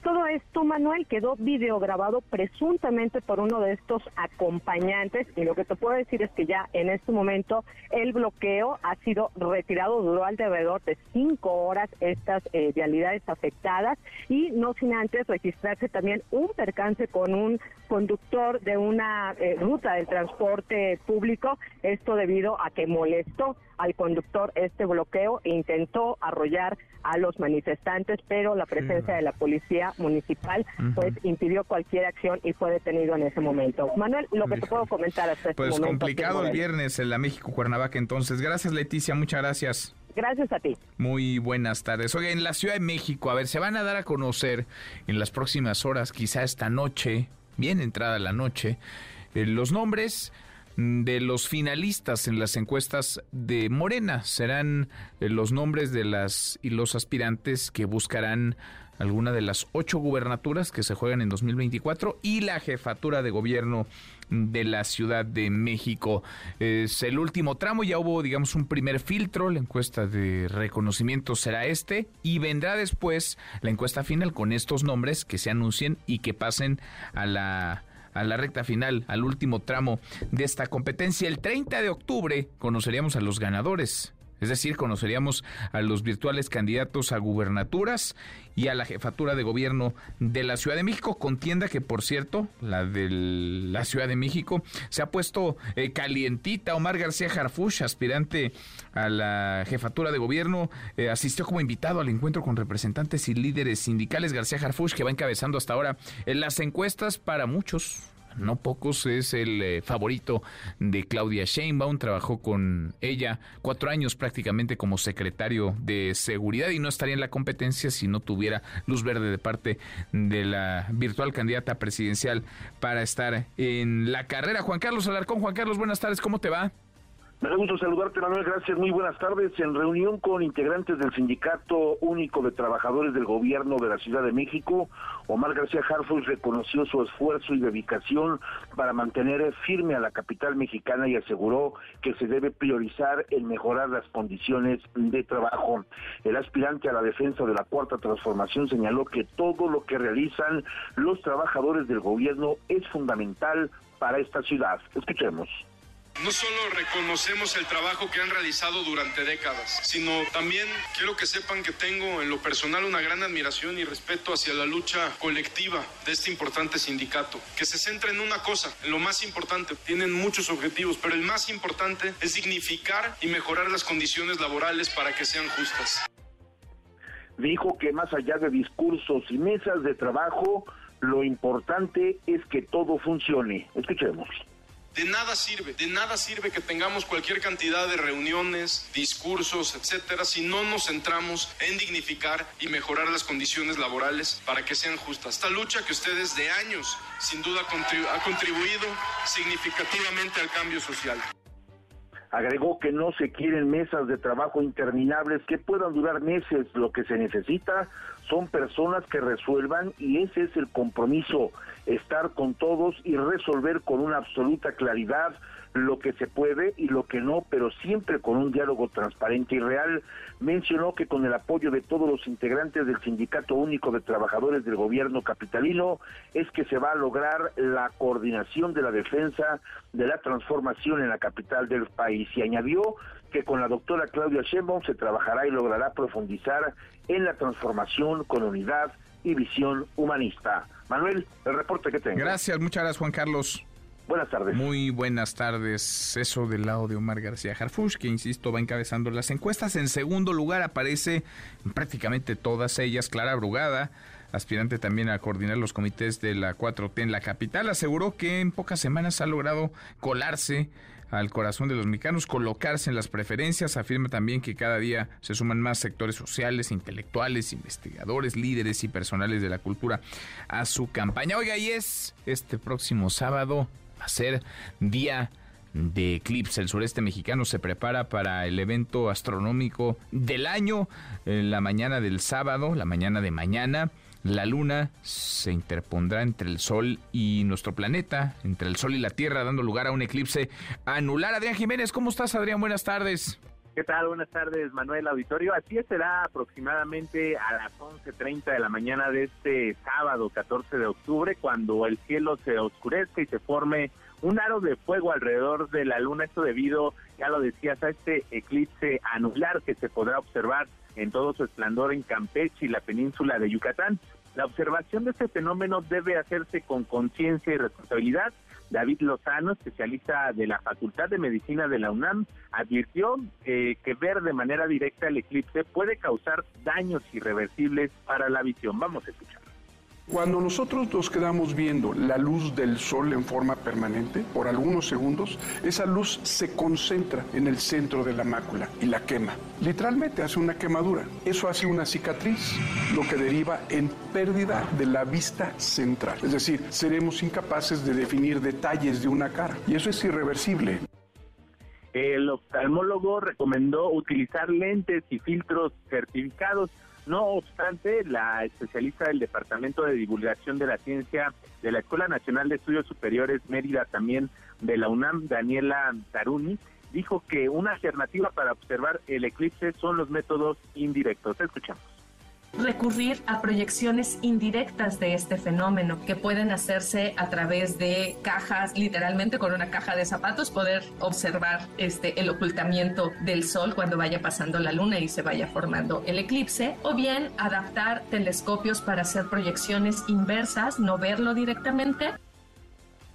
Todo esto, Manuel, quedó videograbado presuntamente por uno de estos acompañantes. Y lo que te puedo decir es que ya en este momento el bloqueo ha sido retirado, duró alrededor de cinco horas estas eh, vialidades afectadas. Y no sin antes registrarse también un percance con un conductor de una eh, ruta del transporte público, esto debido a que molestó al conductor este bloqueo e intentó arrollar a los manifestantes, pero la presencia de la policía municipal pues impidió cualquier acción y fue detenido en ese momento. Manuel, lo que te puedo comentar hasta este pues momento. Pues complicado el viernes en la México Cuernavaca entonces. Gracias Leticia, muchas gracias. Gracias a ti. Muy buenas tardes. Oye, en la Ciudad de México, a ver, se van a dar a conocer en las próximas horas, quizá esta noche, bien entrada la noche, eh, los nombres de los finalistas en las encuestas de Morena. Serán eh, los nombres de las y los aspirantes que buscarán alguna de las ocho gubernaturas que se juegan en 2024 y la jefatura de gobierno de la Ciudad de México. Es el último tramo, ya hubo, digamos, un primer filtro, la encuesta de reconocimiento será este y vendrá después la encuesta final con estos nombres que se anuncien y que pasen a la a la recta final, al último tramo de esta competencia. El 30 de octubre conoceríamos a los ganadores. Es decir, conoceríamos a los virtuales candidatos a gubernaturas y a la jefatura de gobierno de la Ciudad de México, contienda que, por cierto, la de la Ciudad de México se ha puesto eh, calientita. Omar García Jarfush, aspirante a la jefatura de gobierno, eh, asistió como invitado al encuentro con representantes y líderes sindicales. García Jarfush, que va encabezando hasta ahora en las encuestas para muchos no pocos, es el eh, favorito de Claudia Sheinbaum, trabajó con ella cuatro años prácticamente como secretario de seguridad y no estaría en la competencia si no tuviera luz verde de parte de la virtual candidata presidencial para estar en la carrera. Juan Carlos Alarcón, Juan Carlos, buenas tardes, ¿cómo te va? Me da gusto saludarte, Manuel. Gracias. Muy buenas tardes. En reunión con integrantes del Sindicato Único de Trabajadores del Gobierno de la Ciudad de México, Omar García Harfuch reconoció su esfuerzo y dedicación para mantener firme a la capital mexicana y aseguró que se debe priorizar en mejorar las condiciones de trabajo. El aspirante a la defensa de la Cuarta Transformación señaló que todo lo que realizan los trabajadores del gobierno es fundamental para esta ciudad. Escuchemos. No solo reconocemos el trabajo que han realizado durante décadas, sino también quiero que sepan que tengo en lo personal una gran admiración y respeto hacia la lucha colectiva de este importante sindicato, que se centra en una cosa, en lo más importante. Tienen muchos objetivos, pero el más importante es dignificar y mejorar las condiciones laborales para que sean justas. Dijo que más allá de discursos y mesas de trabajo, lo importante es que todo funcione. Escuchemos De nada sirve, de nada sirve que tengamos cualquier cantidad de reuniones, discursos, etcétera, si no nos centramos en dignificar y mejorar las condiciones laborales para que sean justas. Esta lucha que ustedes de años sin duda ha contribuido significativamente al cambio social. Agregó que no se quieren mesas de trabajo interminables que puedan durar meses. Lo que se necesita son personas que resuelvan y ese es el compromiso, estar con todos y resolver con una absoluta claridad lo que se puede y lo que no, pero siempre con un diálogo transparente y real. Mencionó que con el apoyo de todos los integrantes del Sindicato Único de Trabajadores del Gobierno Capitalino es que se va a lograr la coordinación de la defensa de la transformación en la capital del país. Y añadió que con la doctora Claudia Sheinbaum se trabajará y logrará profundizar en la transformación con unidad y visión humanista. Manuel, el reporte que tengo. Gracias, muchas gracias Juan Carlos. Buenas tardes. Muy buenas tardes. Eso del lado de Omar García Harfush, que insisto va encabezando las encuestas. En segundo lugar aparece prácticamente todas ellas Clara Brugada, aspirante también a coordinar los comités de la 4T en la capital, aseguró que en pocas semanas ha logrado colarse al corazón de los mexicanos, colocarse en las preferencias. Afirma también que cada día se suman más sectores sociales, intelectuales, investigadores, líderes y personales de la cultura a su campaña. Oiga, y es este próximo sábado a ser día de eclipse. El sureste mexicano se prepara para el evento astronómico del año, en la mañana del sábado, la mañana de mañana. La luna se interpondrá entre el Sol y nuestro planeta, entre el Sol y la Tierra, dando lugar a un eclipse anular. Adrián Jiménez, ¿cómo estás, Adrián? Buenas tardes. ¿Qué tal? Buenas tardes, Manuel Auditorio. Así será aproximadamente a las 11.30 de la mañana de este sábado 14 de octubre, cuando el cielo se oscurezca y se forme un aro de fuego alrededor de la luna. Esto debido, ya lo decías, a este eclipse anular que se podrá observar en todo su esplendor en Campeche y la península de Yucatán. La observación de este fenómeno debe hacerse con conciencia y responsabilidad David Lozano, especialista de la Facultad de Medicina de la UNAM, advirtió eh, que ver de manera directa el eclipse puede causar daños irreversibles para la visión. Vamos a escuchar. Cuando nosotros nos quedamos viendo la luz del sol en forma permanente por algunos segundos, esa luz se concentra en el centro de la mácula y la quema. Literalmente hace una quemadura. Eso hace una cicatriz, lo que deriva en pérdida de la vista central. Es decir, seremos incapaces de definir detalles de una cara y eso es irreversible. El oftalmólogo recomendó utilizar lentes y filtros certificados no obstante, la especialista del Departamento de Divulgación de la Ciencia de la Escuela Nacional de Estudios Superiores Mérida, también de la UNAM, Daniela Taruni, dijo que una alternativa para observar el eclipse son los métodos indirectos. Escuchamos recurrir a proyecciones indirectas de este fenómeno que pueden hacerse a través de cajas, literalmente con una caja de zapatos, poder observar este el ocultamiento del sol cuando vaya pasando la luna y se vaya formando el eclipse, o bien adaptar telescopios para hacer proyecciones inversas, no verlo directamente,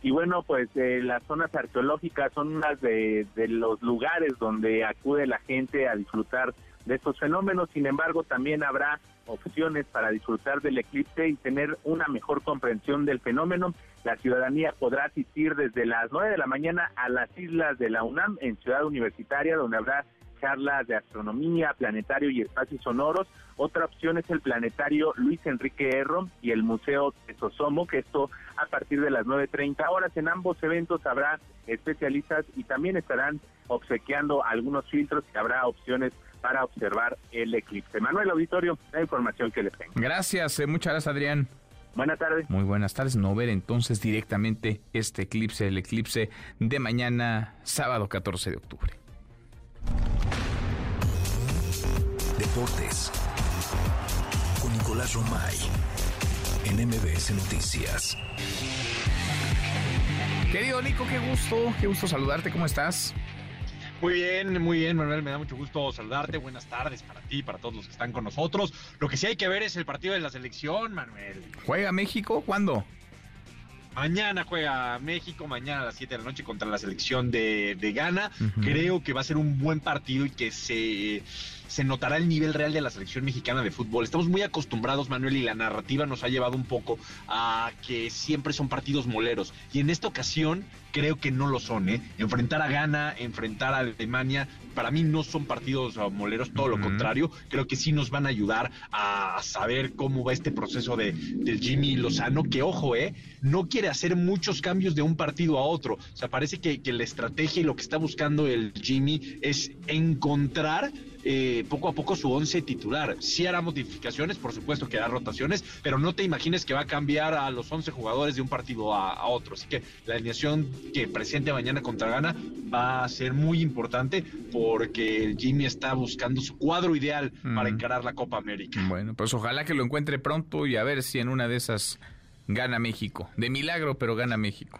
y bueno, pues eh, las zonas arqueológicas son unas de, de, los lugares donde acude la gente a disfrutar de estos fenómenos. Sin embargo, también habrá opciones para disfrutar del eclipse y tener una mejor comprensión del fenómeno. La ciudadanía podrá asistir desde las 9 de la mañana a las islas de la UNAM en Ciudad Universitaria, donde habrá charlas de astronomía, planetario y espacios sonoros. Otra opción es el planetario Luis Enrique Erro y el Museo Tesosomo, que esto a partir de las 9.30 horas. En ambos eventos habrá especialistas y también estarán obsequiando algunos filtros y habrá opciones para observar el eclipse. Manuel Auditorio, la información que les tengo. Gracias, eh, muchas gracias Adrián. Buenas tardes. Muy buenas tardes. No ver entonces directamente este eclipse, el eclipse de mañana, sábado 14 de octubre. Deportes con Nicolás Romay en MBS Noticias. Querido Nico, qué gusto, qué gusto saludarte, ¿cómo estás? Muy bien, muy bien, Manuel. Me da mucho gusto saludarte. Buenas tardes para ti, para todos los que están con nosotros. Lo que sí hay que ver es el partido de la selección, Manuel. ¿Juega México? ¿Cuándo? Mañana juega México, mañana a las 7 de la noche contra la selección de, de Ghana. Creo que va a ser un buen partido y que se, se notará el nivel real de la selección mexicana de fútbol. Estamos muy acostumbrados, Manuel, y la narrativa nos ha llevado un poco a que siempre son partidos moleros. Y en esta ocasión creo que no lo son. ¿eh? Enfrentar a Ghana, enfrentar a Alemania, para mí no son partidos uh, moleros, todo lo contrario. Creo que sí nos van a ayudar a saber cómo va este proceso de, del Jimmy Lozano, que ojo, ¿eh? no quiere hacer muchos cambios de un partido a otro. O sea, parece que, que la estrategia y lo que está buscando el Jimmy es encontrar eh, poco a poco su once titular. Sí hará modificaciones, por supuesto que hará rotaciones, pero no te imagines que va a cambiar a los 11 jugadores de un partido a, a otro. Así que la alineación que presente mañana contra Ghana va a ser muy importante porque Jimmy está buscando su cuadro ideal para encarar la Copa América. Bueno, pues ojalá que lo encuentre pronto y a ver si en una de esas gana México. De milagro, pero gana México.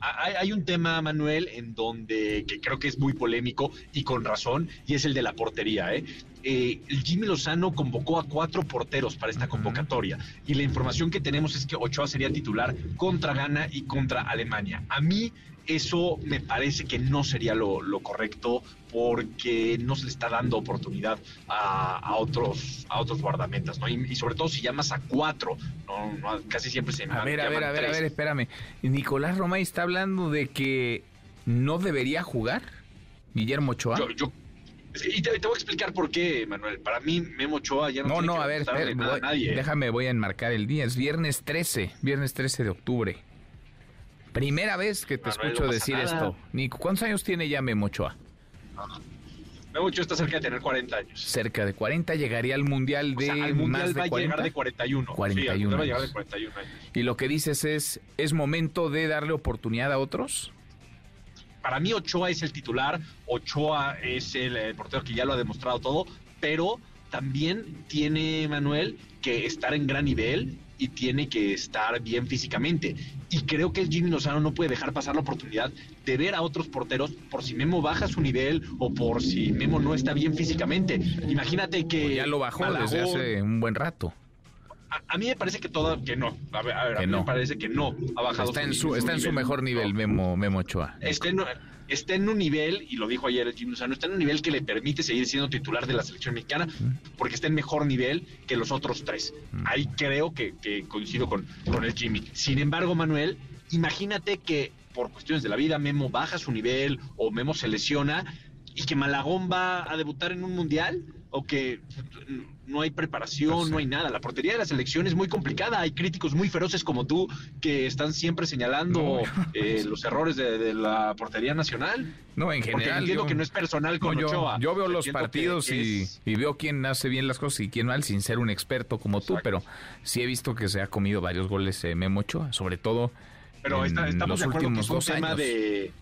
Hay, hay, un tema, Manuel, en donde que creo que es muy polémico y con razón, y es el de la portería. ¿eh? Eh, el Jimmy Lozano convocó a cuatro porteros para esta convocatoria y la información que tenemos es que Ochoa sería titular contra Ghana y contra Alemania. A mí eso me parece que no sería lo, lo correcto porque no se le está dando oportunidad a, a otros a otros guardametas, ¿no? Y, y, sobre todo si llamas a cuatro, no, no casi siempre se A ver, a ver, a ver, a ver, espérame. Nicolás Romay está hablando de que no debería jugar Guillermo Ochoa. Yo, yo y te, te, voy a explicar por qué, Manuel. Para mí, Memo Ochoa ya no, no tiene no, que a ver, espera, nada voy, a nadie. déjame, voy a enmarcar el día. Es viernes 13, viernes 13 de octubre. Primera vez que te Manuel, escucho no decir nada. esto. Nico, ¿cuántos años tiene ya Memo Ochoa? Memo Ochoa está cerca de tener 40 años. Cerca de 40, llegaría al Mundial de O sea, al Mundial más de va a 40. llegar de 41. Sí, al 41 Mundial va a llegar de 41 años. Y lo que dices es, ¿es momento de darle oportunidad a otros? Para mí Ochoa es el titular, Ochoa es el, eh, portero que ya lo ha demostrado todo, pero también tiene Manuel que estar en gran nivel y tiene que estar bien físicamente. Y creo que el Jimmy Lozano no puede dejar pasar la oportunidad de ver a otros porteros por si Memo baja su nivel o por si Memo no está bien físicamente. Imagínate que ya lo bajó desde hace un buen rato. A, a mí me parece que todo que no. A ver, a, ver, a mí no. me parece que no ha bajado Está en su, está en su mejor nivel, Memo, Memo Ochoa. Está en, está en un nivel, y lo dijo ayer el Jimmy Lozano, está en un nivel que le permite seguir siendo titular de la selección mexicana porque está en mejor nivel que los otros tres. Ahí creo que, que coincido con, con el Jimmy. Sin embargo, Manuel, imagínate que por cuestiones de la vida Memo baja su nivel o Memo se lesiona y que Malagón va a debutar en un mundial o que no hay preparación, no hay nada. La portería de la selección es muy complicada. Hay críticos muy feroces como tú que están siempre señalando [laughs] eh, los errores de, de la portería nacional. No, en Porque general. entiendo yo- que no es personal con no, yo, Ochoa. yo veo los que partidos y, es- y veo quién hace bien las cosas y quién mal, sin ser un experto como tú, pero sí he visto que se ha comido varios goles eh, Memo Ochoa, sobre todo Pero en está- estamos los de acuerdo que últimos es un dos tema años. de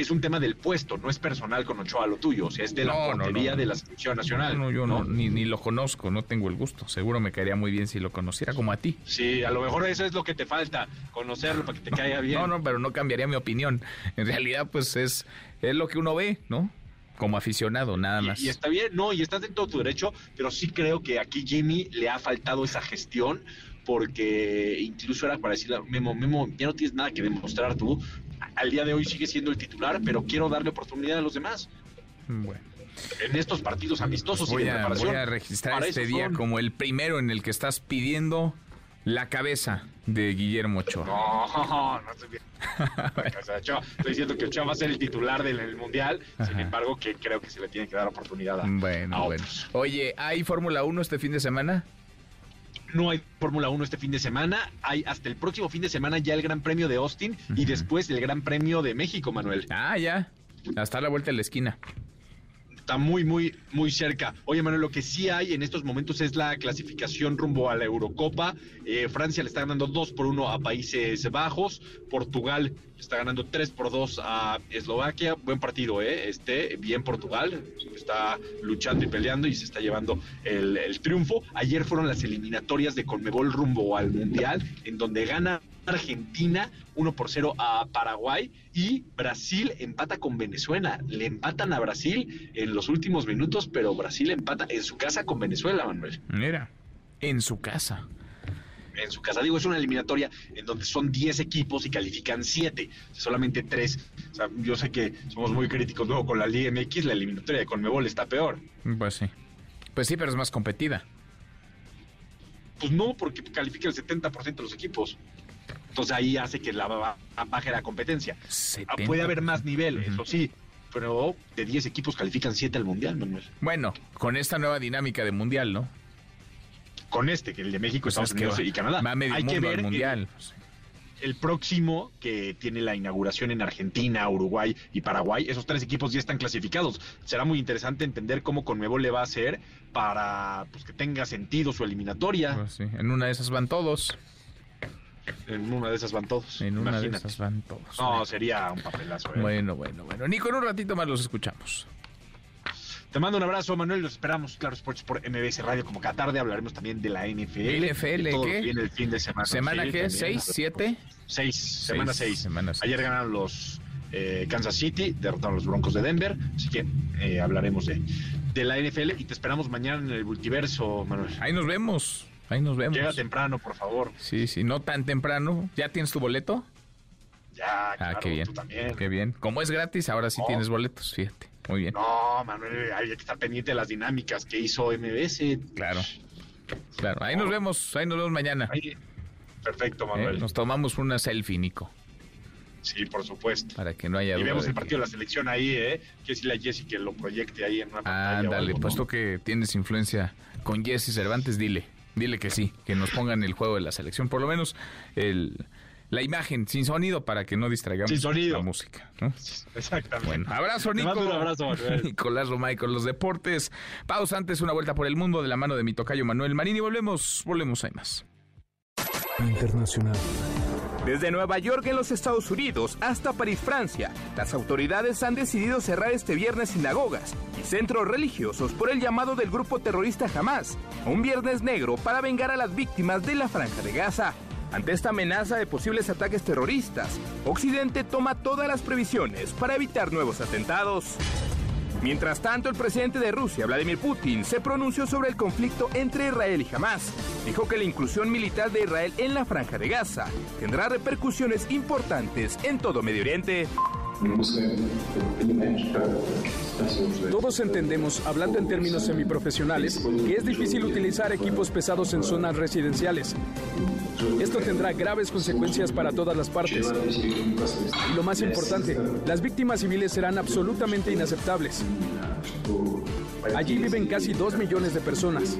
es un tema del puesto, no es personal con Ochoa lo tuyo, o sea, es de la No, portería no. de la selección nacional. No, yo no, ni, ni lo conozco, no tengo el gusto. Seguro me caería muy bien si lo conociera como a ti. Sí, a lo mejor eso es lo que te falta, conocerlo para que te caiga bien. No, no, pero no cambiaría mi opinión. En realidad, pues es, es lo que uno ve, ¿no? Como aficionado, nada más. Y está bien, no, y estás en todo tu derecho, pero sí creo que aquí Jimmy le ha faltado esa gestión, porque incluso era para decirle, Memo, Memo, ya no tienes nada que demostrar tú, al día de hoy sigue siendo el titular, pero quiero darle oportunidad a los demás. Bueno. En estos partidos amistosos voy, y de a, preparación. voy a registrar este día son. como el primero en el que estás pidiendo la cabeza de Guillermo Ochoa. No, [laughs] no estoy bien. [laughs] Ochoa, estoy diciendo que Ochoa va a ser el titular del el Mundial, sin Ajá. embargo, que creo que se le tiene que dar oportunidad a, Bueno, a bueno. Oye, ¿hay Fórmula 1 este fin de semana? No hay Fórmula 1 este fin de semana, hay hasta el próximo fin de semana ya el Gran Premio de Austin y después el Gran Premio de México, Manuel. Ah, ya. Hasta la vuelta de la esquina. Está muy, muy, muy cerca. Oye, Manuel, lo que sí hay en estos momentos es la clasificación rumbo a la Eurocopa. Eh, Francia le está ganando 2 por 1 a Países Bajos. Portugal está ganando 3 por 2 a Eslovaquia. Buen partido, ¿eh? Este, bien Portugal. Está luchando y peleando y se está llevando el, el triunfo. Ayer fueron las eliminatorias de Conmebol rumbo al Mundial, en donde gana Argentina 1 por 0 a Paraguay y Brasil empata con Venezuela. Le empatan a Brasil en los últimos minutos, pero Brasil empata en su casa con Venezuela, Manuel. Mira, en su casa. en su casa. Digo, es una eliminatoria en donde son 10 equipos y califican 7, solamente 3. O sea, yo sé que somos muy críticos luego con la Liga MX, la eliminatoria de Conmebol está peor. Pues sí. Pues sí, pero es más competida. Pues no, porque califica el 70% de los equipos. Entonces ahí hace que la baje la competencia. Ah, puede haber más nivel, eso sí, pero de 10 equipos califican 7 al Mundial, Manuel. Bueno, con esta nueva dinámica de Mundial, ¿no? Con este, que el de México, pues Estados Unidos y Canadá. Hay que ver Mundial. El, próximo, que tiene la inauguración en Argentina, Uruguay y Paraguay, esos tres equipos ya están clasificados. Será muy interesante entender cómo Conmebol le va a hacer para pues, que tenga sentido su eliminatoria. Pues en una de esas van todos. En una de esas van todos. En una de esas van todos. No, sería un papelazo. ¿eh? Bueno, bueno, bueno. Nico, en un ratito más los escuchamos. Te mando un abrazo, Manuel. Los esperamos, Claro Sports por MBS Radio. Como cada tarde hablaremos también de la NFL. ¿NFL qué? Viene el fin de semana. ¿Semana qué? ¿Seis? ¿Siete? Seis. Semana seis. Ayer ganaron los eh, Kansas City, derrotaron a los Broncos de Denver. Así que eh, hablaremos de, de la NFL y te esperamos mañana en el multiverso, Manuel. Ahí nos vemos. Ahí nos vemos. Llega temprano, por favor. Sí, sí, no tan temprano. ¿Ya tienes tu boleto? Ya, claro, ah, qué bien. Tú también. Qué bien. Como es gratis, ahora sí tienes boletos, fíjate. Muy bien. No, Manuel, hay que estar pendiente de las dinámicas que hizo MBS. Claro. Claro. Ahí nos vemos, ahí nos vemos mañana. Perfecto, Manuel. Eh, nos tomamos una selfie, Nico. Sí, por supuesto. Para que no haya Y vemos el partido de la selección ahí, ¿eh? Que si la Jessie que lo proyecte ahí en una pantalla. Ándale, puesto que tienes influencia con Jesse Cervantes, dile. Dile que sí, que nos pongan el juego de la selección, por lo menos el, la imagen sin sonido para que no distraigamos la música. Exactamente. Bueno, abrazo, Nico. un abrazo, Nicolás Romay con los deportes. Pausa antes, una vuelta por el mundo de la mano de mi tocayo Manuel Marín y volvemos, volvemos, hay más. Internacional. Desde Nueva York en los Estados Unidos hasta París, Francia, las autoridades han decidido cerrar este viernes sinagogas y centros religiosos por el llamado del grupo terrorista Hamas, un viernes negro para vengar a las víctimas de la franja de Gaza. Ante esta amenaza de posibles ataques terroristas, Occidente toma todas las previsiones para evitar nuevos atentados. Mientras tanto, el presidente de Rusia, Vladimir Putin, se pronunció sobre el conflicto entre Israel y Hamas. Dijo que la inclusión militar de Israel en la franja de Gaza tendrá repercusiones importantes en todo Medio Oriente. Todos entendemos, hablando en términos semiprofesionales, que es difícil utilizar equipos pesados en zonas residenciales. Esto tendrá graves consecuencias para todas las partes. Lo más importante, las víctimas civiles serán absolutamente inaceptables. Allí viven casi dos millones de personas.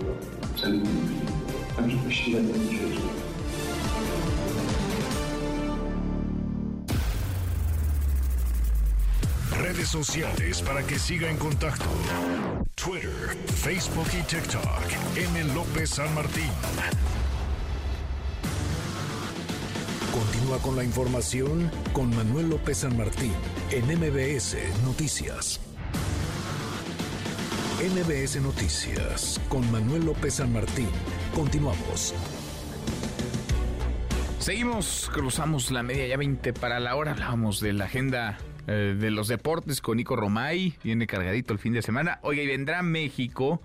Sociales para que siga en contacto: Twitter, Facebook y TikTok. M. López San Martín. Continúa con la información con Manuel López San Martín en MBS Noticias. MBS Noticias con Manuel López San Martín. Continuamos. Seguimos, cruzamos la media ya 20 para la hora. Hablábamos de la agenda eh, de los deportes con Nico Romay. Viene cargadito el fin de semana. Y vendrá México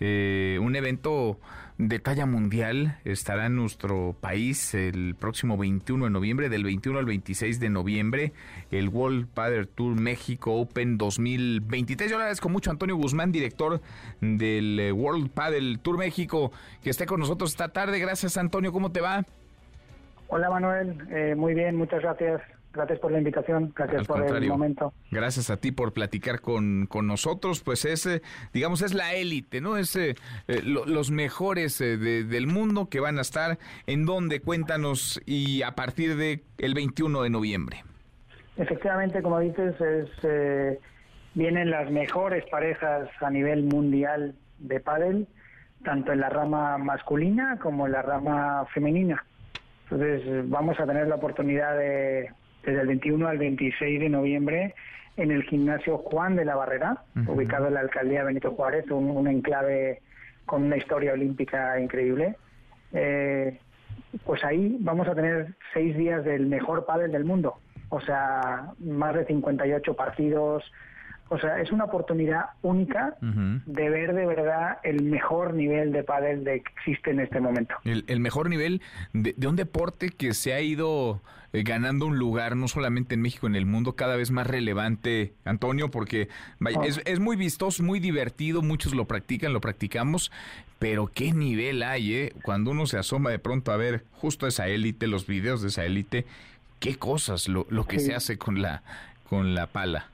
eh, un evento de talla mundial estará en nuestro país el próximo 21 de noviembre, del 21 al 26 de noviembre, el World Padel Tour México Open 2023. Yo le agradezco mucho a Antonio Guzmán, director del eh, World Padel Tour México, que esté con nosotros esta tarde. Gracias, Antonio. ¿Cómo te va? Hola, Manuel. Eh, muy bien, muchas gracias. Gracias por la invitación, gracias por el momento. Gracias a ti por platicar con, con nosotros, pues es, eh, digamos, es la élite, ¿no? Es eh, eh, los mejores del mundo que van a estar en donde, cuéntanos, y a partir de el 21 de noviembre. Efectivamente, como dices, es, vienen las mejores parejas a nivel mundial de pádel, tanto en la rama masculina como en la rama femenina. Entonces vamos a tener la oportunidad de desde el 21 al 26 de noviembre en el gimnasio Juan de la Barrera, ubicado en la alcaldía Benito Juárez, un, enclave con una historia olímpica increíble. Eh, pues ahí vamos a tener seis días del mejor pádel del mundo. O sea, más de 58 partidos, O sea, es una oportunidad única de ver de verdad el mejor nivel de pádel de que existe en este momento. El, mejor nivel de, un deporte que se ha ido eh, ganando un lugar no solamente en México, en el mundo cada vez más relevante, Antonio, porque vaya, es, es, muy vistoso, muy divertido, muchos lo practican, lo practicamos, pero qué nivel hay, ¿eh? Cuando uno se asoma de pronto a ver justo esa élite, los videos de esa élite, qué cosas lo, lo que se hace con la, con la pala.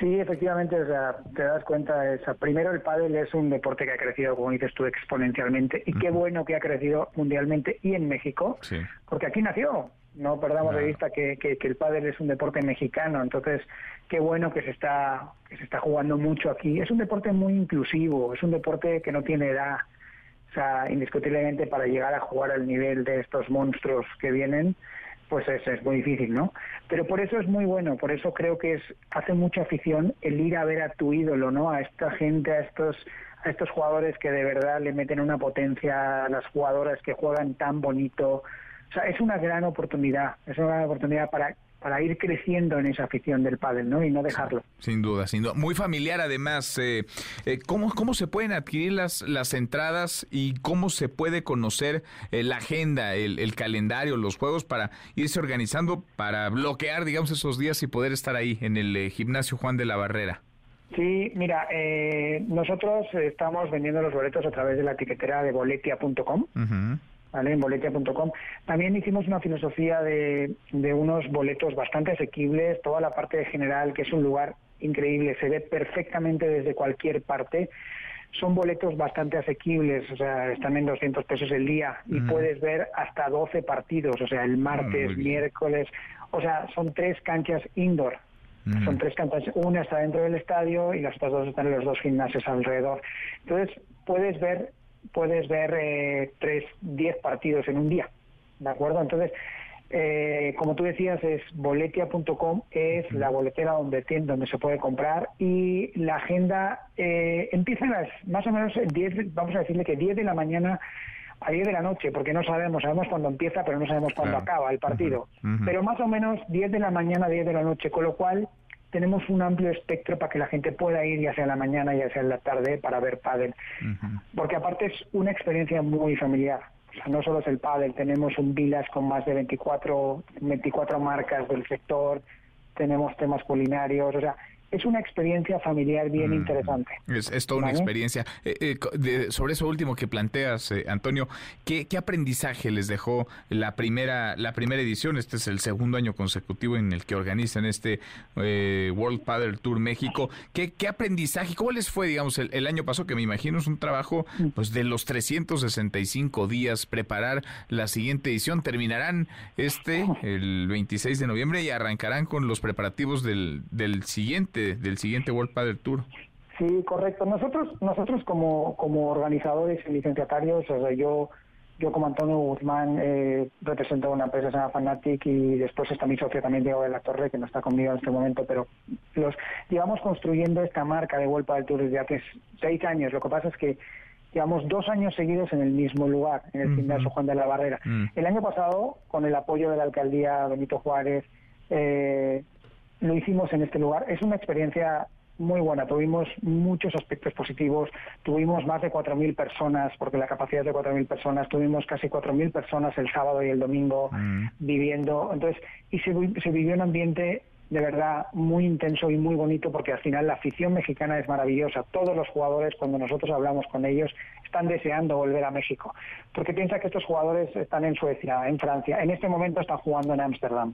Sí, efectivamente, o sea, te das cuenta, primero el pádel es un deporte que ha crecido, como dices tú, exponencialmente, y qué bueno que ha crecido mundialmente y en México, porque aquí nació, no perdamos de vista que, que, el pádel es un deporte mexicano, entonces qué bueno que se está que se está jugando mucho aquí. Es un deporte muy inclusivo, es un deporte que no tiene edad, o sea, indiscutiblemente para llegar a jugar al nivel de estos monstruos que vienen, pues es, es, muy difícil, ¿no? Pero por eso es muy bueno, por eso creo que es hace mucha afición el ir a ver a tu ídolo, ¿no? A esta gente, a estos a estos jugadores que de verdad le meten una potencia, a las jugadoras que juegan tan bonito. O sea, es una gran oportunidad, es una gran oportunidad para para ir creciendo en esa afición del pádel, ¿no? Y no dejarlo. Sin duda, sin duda. Muy familiar además. Eh, eh, ¿cómo, ¿Cómo se pueden adquirir las, las entradas y cómo se puede conocer eh, la agenda, el, el, calendario, los juegos para irse organizando, para bloquear, digamos, esos días y poder estar ahí en el gimnasio Juan de la Barrera? Sí, mira, nosotros estamos vendiendo los boletos a través de la etiquetera de boletia.com. ¿vale? en boletia.com. También hicimos una filosofía de, de unos boletos bastante asequibles, toda la parte general, que es un lugar increíble, se ve perfectamente desde cualquier parte. Son boletos bastante asequibles, o sea, están en 200 pesos el día y puedes ver hasta 12 partidos, o sea, el martes, miércoles, o sea, son tres canchas indoor, Son tres canchas, una está dentro del estadio y las otras dos están en los dos gimnasios alrededor. Entonces, puedes ver puedes ver eh, tres, diez partidos en un día, ¿de acuerdo? Entonces, eh, como tú decías, es boletia.com, es la boletera donde, donde se puede comprar y la agenda eh, empieza a las más o menos 10, vamos a decirle que 10 de la mañana a 10 de la noche, porque no sabemos, sabemos cuándo empieza, pero no sabemos cuándo acaba el partido. Pero más o menos 10 de la mañana a 10 de la noche, con lo cual tenemos un amplio espectro para que la gente pueda ir ya sea en la mañana, ya sea en la tarde, para ver pádel. Porque aparte es una experiencia muy familiar. O sea, no solo es el pádel, tenemos un Vilas con más de 24, 24 marcas del sector, tenemos temas culinarios, o sea, es una experiencia familiar bien mm, interesante. Es, toda una experiencia. Eh, eh, sobre eso último que planteas, eh, Antonio, ¿qué, aprendizaje les dejó la primera, la primera edición? Este es el segundo año consecutivo en el que organizan este World Padel Tour México. ¿Qué, ¿Qué, aprendizaje? ¿Cómo les fue, digamos, el, año pasado? Que me imagino es un trabajo mm. pues de los 365 días preparar la siguiente edición. Terminarán este el 26 de noviembre y arrancarán con los preparativos del, del siguiente del siguiente World Padel Tour. Sí, correcto. Nosotros, nosotros como, como organizadores y licenciatarios, o sea, yo, yo como Antonio Guzmán eh, represento una empresa que se llama Fanatic y después está mi socio también Diego de la Torre, que no está conmigo en este momento, pero los llevamos construyendo esta marca de World Padel Tour desde hace seis años. Lo que pasa es que llevamos dos años seguidos en el mismo lugar, en el gimnasio Juan de la Barrera. Mm. El año pasado, con el apoyo de la alcaldía Benito Juárez, eh, lo hicimos en este lugar. Es una experiencia muy buena. Tuvimos muchos aspectos positivos. Tuvimos más de 4.000 personas, porque la capacidad es de 4.000 personas. Tuvimos casi 4.000 personas el sábado y el domingo mm. viviendo. Entonces, y se, se vivió un ambiente de verdad muy intenso y muy bonito porque al final la afición mexicana es maravillosa. Todos los jugadores, cuando nosotros hablamos con ellos, están deseando volver a México. Porque piensa que estos jugadores están en Suecia, en Francia. En este momento están jugando en Ámsterdam.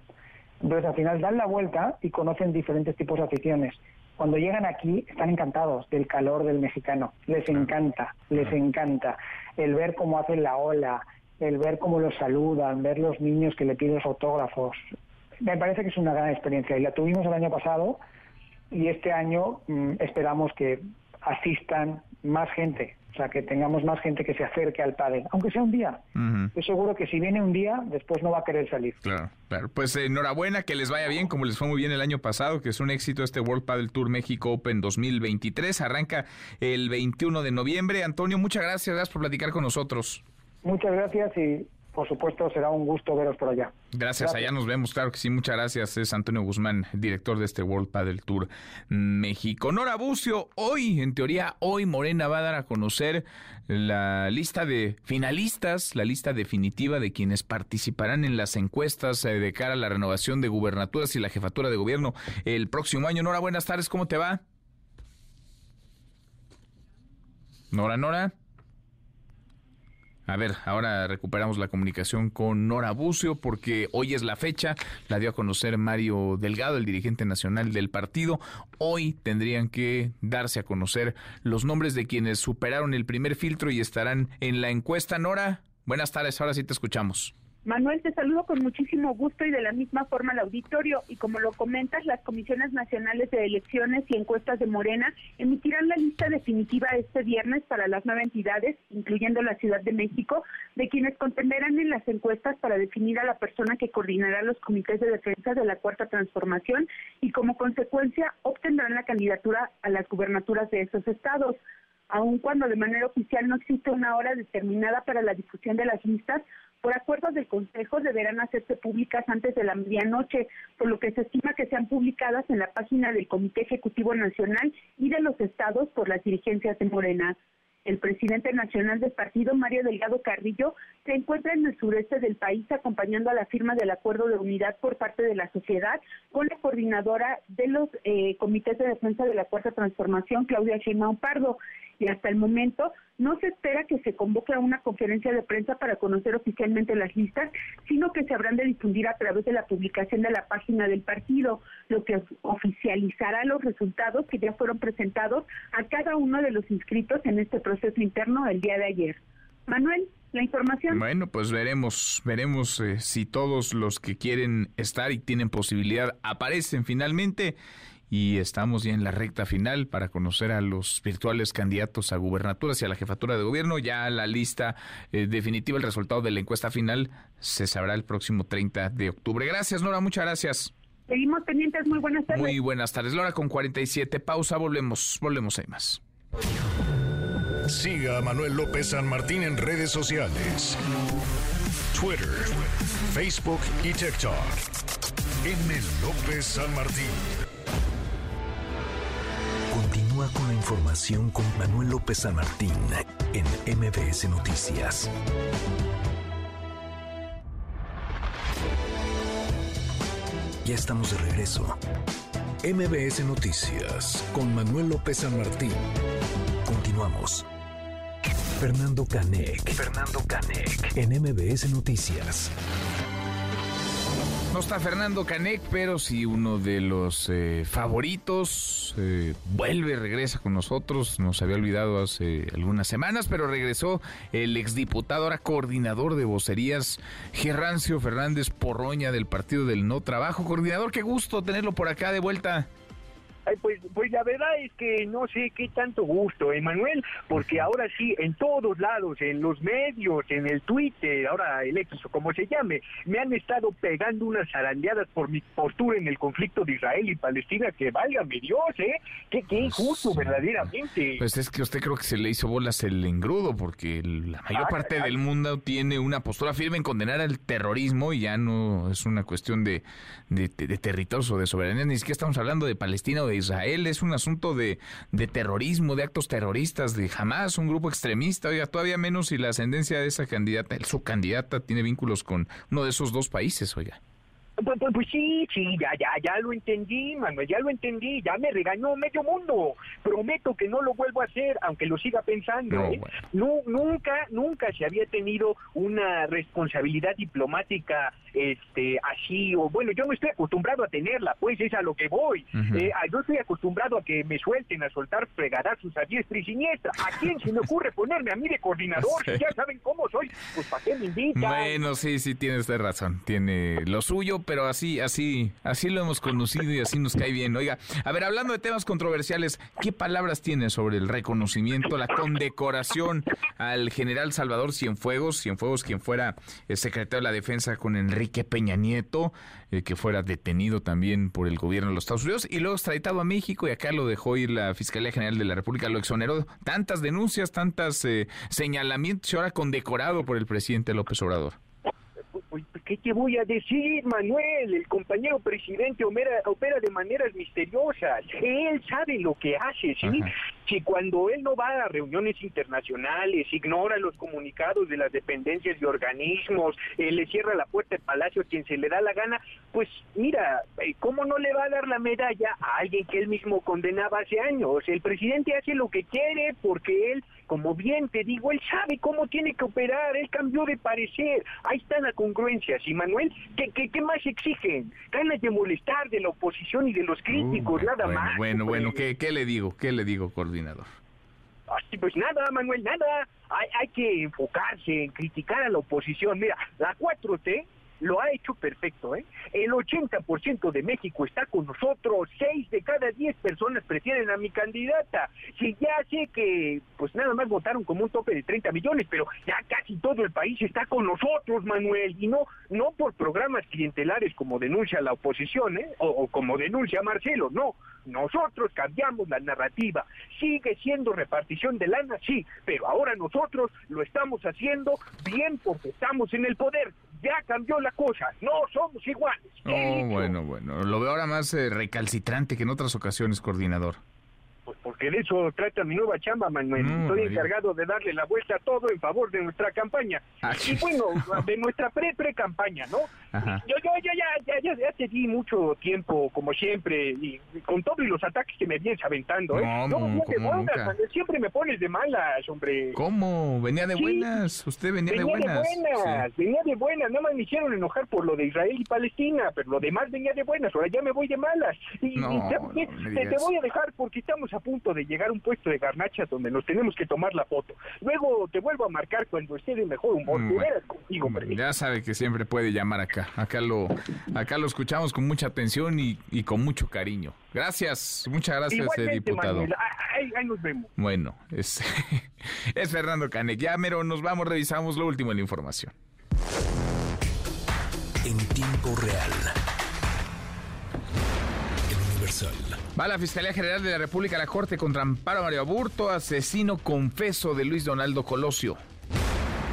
Entonces al final dan la vuelta y conocen diferentes tipos de aficiones. Cuando llegan aquí están encantados del calor del mexicano, les encanta, les encanta. El ver cómo hacen la ola, el ver cómo los saludan, ver los niños que le piden autógrafos. Me parece que es una gran experiencia y la tuvimos el año pasado y este año mm, esperamos que asistan más gente, o sea, que tengamos más gente que se acerque al pádel, aunque sea un día. Yo seguro que si viene un día, después no va a querer salir. Claro, claro. Pues enhorabuena, que les vaya bien, como les fue muy bien el año pasado, que es un éxito este World Padel Tour México Open 2023. Arranca el 21 de noviembre. Antonio, muchas gracias, gracias por platicar con nosotros. Muchas gracias y por supuesto será un gusto veros por allá. Gracias, allá nos vemos, claro que sí, muchas gracias. Es Antonio Guzmán, director de este World Padel Tour México. Nora Bucio, hoy, en teoría, hoy Morena va a dar a conocer la lista de finalistas, la lista definitiva de quienes participarán en las encuestas eh, de cara a la renovación de gubernaturas y la jefatura de gobierno el próximo año. Nora, buenas tardes, ¿cómo te va? Nora, Nora. A ver, ahora recuperamos la comunicación con Nora Bucio porque hoy es la fecha, la dio a conocer Mario Delgado, el dirigente nacional del partido. Hoy tendrían que darse a conocer los nombres de quienes superaron el primer filtro y estarán en la encuesta. Nora, buenas tardes, ahora sí te escuchamos. Manuel, te saludo con muchísimo gusto y de la misma forma al auditorio. Y como lo comentas, las comisiones nacionales de elecciones y encuestas de Morena emitirán la lista definitiva este viernes para las nueve entidades, incluyendo la Ciudad de México, de quienes contenderán en las encuestas para definir a la persona que coordinará los comités de defensa de la Cuarta Transformación y como consecuencia obtendrán la candidatura a las gubernaturas de esos estados aun cuando de manera oficial no existe una hora determinada para la difusión de las listas, por acuerdos del Consejo deberán hacerse públicas antes de la medianoche, por lo que se estima que sean publicadas en la página del Comité Ejecutivo Nacional y de los estados por las dirigencias de Morena. El presidente nacional del partido, Mario Delgado Carrillo, se encuentra en el sureste del país acompañando a la firma del acuerdo de unidad por parte de la sociedad con la coordinadora de los eh, comités de defensa de la Cuarta Transformación, Claudia Sheinbaum Pardo hasta el momento no se espera que se convoque a una conferencia de prensa para conocer oficialmente las listas, sino que se habrán de difundir a través de la publicación de la página del partido, lo que oficializará los resultados que ya fueron presentados a cada uno de los inscritos en este proceso interno el día de ayer. Manuel, la información. Bueno, pues veremos, veremos eh, si todos los que quieren estar y tienen posibilidad aparecen finalmente y estamos ya en la recta final para conocer a los virtuales candidatos a gubernaturas y a la jefatura de gobierno. Ya la lista eh, definitiva, el resultado de la encuesta final se sabrá el próximo 30 de octubre. Gracias, Nora, muchas gracias. Seguimos pendientes, muy buenas tardes. Muy buenas tardes, Laura, con 47. Pausa, volvemos, volvemos, hay más. Siga a Manuel López San Martín en redes sociales. Twitter, Facebook y TikTok. M. López San Martín. Continúa con la información con Manuel López San Martín en MBS Noticias. Ya estamos de regreso. MBS Noticias con Manuel López San Martín. Continuamos. Fernando Canec. Fernando Canec. En MBS Noticias. No está Fernando Canec, pero sí uno de los eh, favoritos. Eh, vuelve, regresa con nosotros. Nos había olvidado hace algunas semanas, pero regresó el exdiputado, ahora coordinador de vocerías, Gerrancio Fernández Porroña del Partido del No Trabajo. Coordinador, qué gusto tenerlo por acá de vuelta. Ay, pues, pues la verdad es que no sé qué tanto gusto, Emanuel, porque ahora sí, en todos lados, en los medios, en el Twitter, ahora el X o como se llame, me han estado pegando unas zarandeadas por mi postura en el conflicto de Israel y Palestina, que válgame Dios, ¿eh? Qué, qué injusto, verdaderamente. Pues es que usted creo que se le hizo bolas el engrudo, porque la mayor Ah, parte ah. del mundo tiene una postura firme en condenar al terrorismo y ya no es una cuestión de, de, de territorios o de soberanía, ni siquiera estamos hablando de Palestina o de Israel, es un asunto de, de terrorismo, de actos terroristas, de jamás un grupo extremista, oiga, todavía menos si la ascendencia de esa candidata, su candidata tiene vínculos con uno de esos dos países, oiga. Pues, pues, pues sí, sí, ya, ya, ya lo entendí, Manuel, ya lo entendí, ya me regañó medio mundo. Prometo que no lo vuelvo a hacer, aunque lo siga pensando. No, ¿eh? Nu- nunca, nunca se había tenido una responsabilidad diplomática este, así, o bueno, yo no estoy acostumbrado a tenerla, pues es a lo que voy. Eh, a- yo estoy acostumbrado a que me suelten a soltar fregadazos a diestra y siniestra. ¿A quién se me ocurre ponerme a mí de coordinador? [laughs] Sí. Si ya saben cómo soy, pues ¿para qué me invitan? Bueno, sí, sí, tiene usted razón. Tiene lo suyo, pero así, así, así lo hemos conocido y así nos cae bien. Oiga, a ver, hablando de temas controversiales, ¿qué palabras tiene sobre el reconocimiento, la condecoración al general Salvador Cienfuegos? Cienfuegos, quien fuera el secretario de la Defensa con Enrique Peña Nieto, eh, que fuera detenido también por el gobierno de los Estados Unidos y luego extraditado a México y acá lo dejó ir la Fiscalía General de la República, lo exoneró. Tantas denuncias, tantas eh, señalamientos y ahora condecorado por el presidente López Obrador. ¿Qué te voy a decir, Manuel? El compañero presidente opera, opera de maneras misteriosas. Él sabe lo que hace, ¿sí? Si cuando él no va a reuniones internacionales, ignora los comunicados de las dependencias y organismos, eh, le cierra la puerta del palacio a quien se le da la gana, pues mira, eh, ¿cómo no le va a dar la medalla a alguien que él mismo condenaba hace años? El presidente hace lo que quiere porque él, como bien te digo, él sabe cómo tiene que operar, él cambió de parecer. Ahí están las congruencias. Y Manuel, ¿qué, qué, qué más exigen? Ganas de molestar de la oposición y de los críticos, nada bueno, más. Bueno, bueno, ¿qué, ¿qué le digo? ¿Qué le digo, coordinador? Ay, Pues nada, Manuel, nada. Hay, hay que enfocarse en criticar a la oposición. Mira, la 4T lo ha hecho perfecto, ¿eh? El 80% de México está con nosotros, 6 de cada 10 personas prefieren a mi candidata. Si ya sé que, pues nada más votaron como un tope de 30 millones, pero ya casi todo el país está con nosotros, Manuel, y no, no por programas clientelares como denuncia la oposición, ¿eh? O, o como denuncia Marcelo, no. Nosotros cambiamos la narrativa. Sigue siendo repartición de lana, sí, pero ahora nosotros lo estamos haciendo bien porque estamos en el poder. Ya cambió la cosa, no somos iguales. Oh, bueno, bueno. Lo veo ahora más eh, recalcitrante que en otras ocasiones, coordinador. Porque de eso trata mi nueva chamba, Manuel. Estoy encargado de darle la vuelta a todo en favor de nuestra campaña. Ah, Y bueno, de nuestra pre-pre-campaña, ¿no? Ajá. Yo, yo, yo ya, ya, ya, ya te di mucho tiempo, como siempre, y con todos los ataques que me vienes aventando, ¿eh? No, No, no, de buenas, siempre me pones de malas, hombre. ¿Cómo? Venía de Sí. buenas. Usted venía, de Venía buenas. buenas, venía de buenas, nada más me hicieron enojar por lo de Israel y Palestina, pero lo demás venía de buenas, ahora ya me voy de malas. Y, No, y te, voy a dejar porque estamos a punto de llegar a un puesto de garnachas donde nos tenemos que tomar la foto. Luego te vuelvo a marcar cuando esté de mejor humor. Mm, contigo. Ya sabe que siempre puede llamar acá. Acá lo, acá lo escuchamos con mucha atención y, y con mucho cariño. Gracias, muchas gracias, eh, diputado. Manuel, ahí, ahí nos vemos. Bueno, es, [laughs] es Fernando Canek. Ya, mero, nos vamos, revisamos lo último en la información. En tiempo real. El Universal. Va la Fiscalía General de la República a la Corte contra Amparo Mario Aburto, asesino confeso de Luis Donaldo Colosio.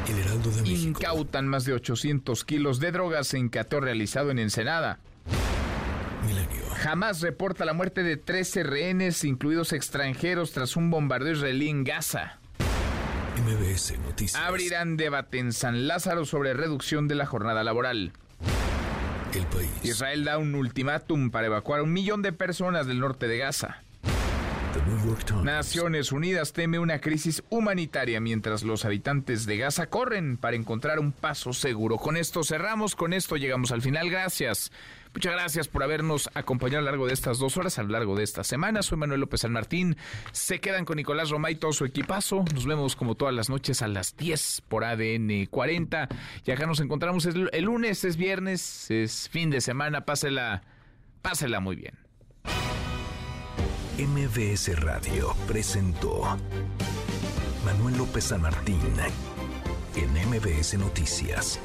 El Heraldo de México. Incautan más de 800 kilos de drogas en cateo realizado en Ensenada. Milenio. Jamás reporta la muerte de 13 rehenes, incluidos extranjeros, tras un bombardeo israelí en Gaza. MBS Noticias. Abrirán debate en San Lázaro sobre reducción de la jornada laboral. El país. Israel da un ultimátum para evacuar a un millón de personas del norte de Gaza. Naciones Unidas teme una crisis humanitaria mientras los habitantes de Gaza corren para encontrar un paso seguro. Con esto cerramos, con esto llegamos al final. Gracias. Muchas gracias por habernos acompañado a lo largo de estas dos horas, a lo largo de esta semana. Soy Manuel López San Martín. Se quedan con Nicolás Roma y todo su equipazo. Nos vemos como todas las noches a las 10 por ADN 40. Y acá nos encontramos el, el lunes, es viernes, es fin de semana. Pásela, pásela muy bien. MBS Radio presentó Manuel López San Martín en MBS Noticias.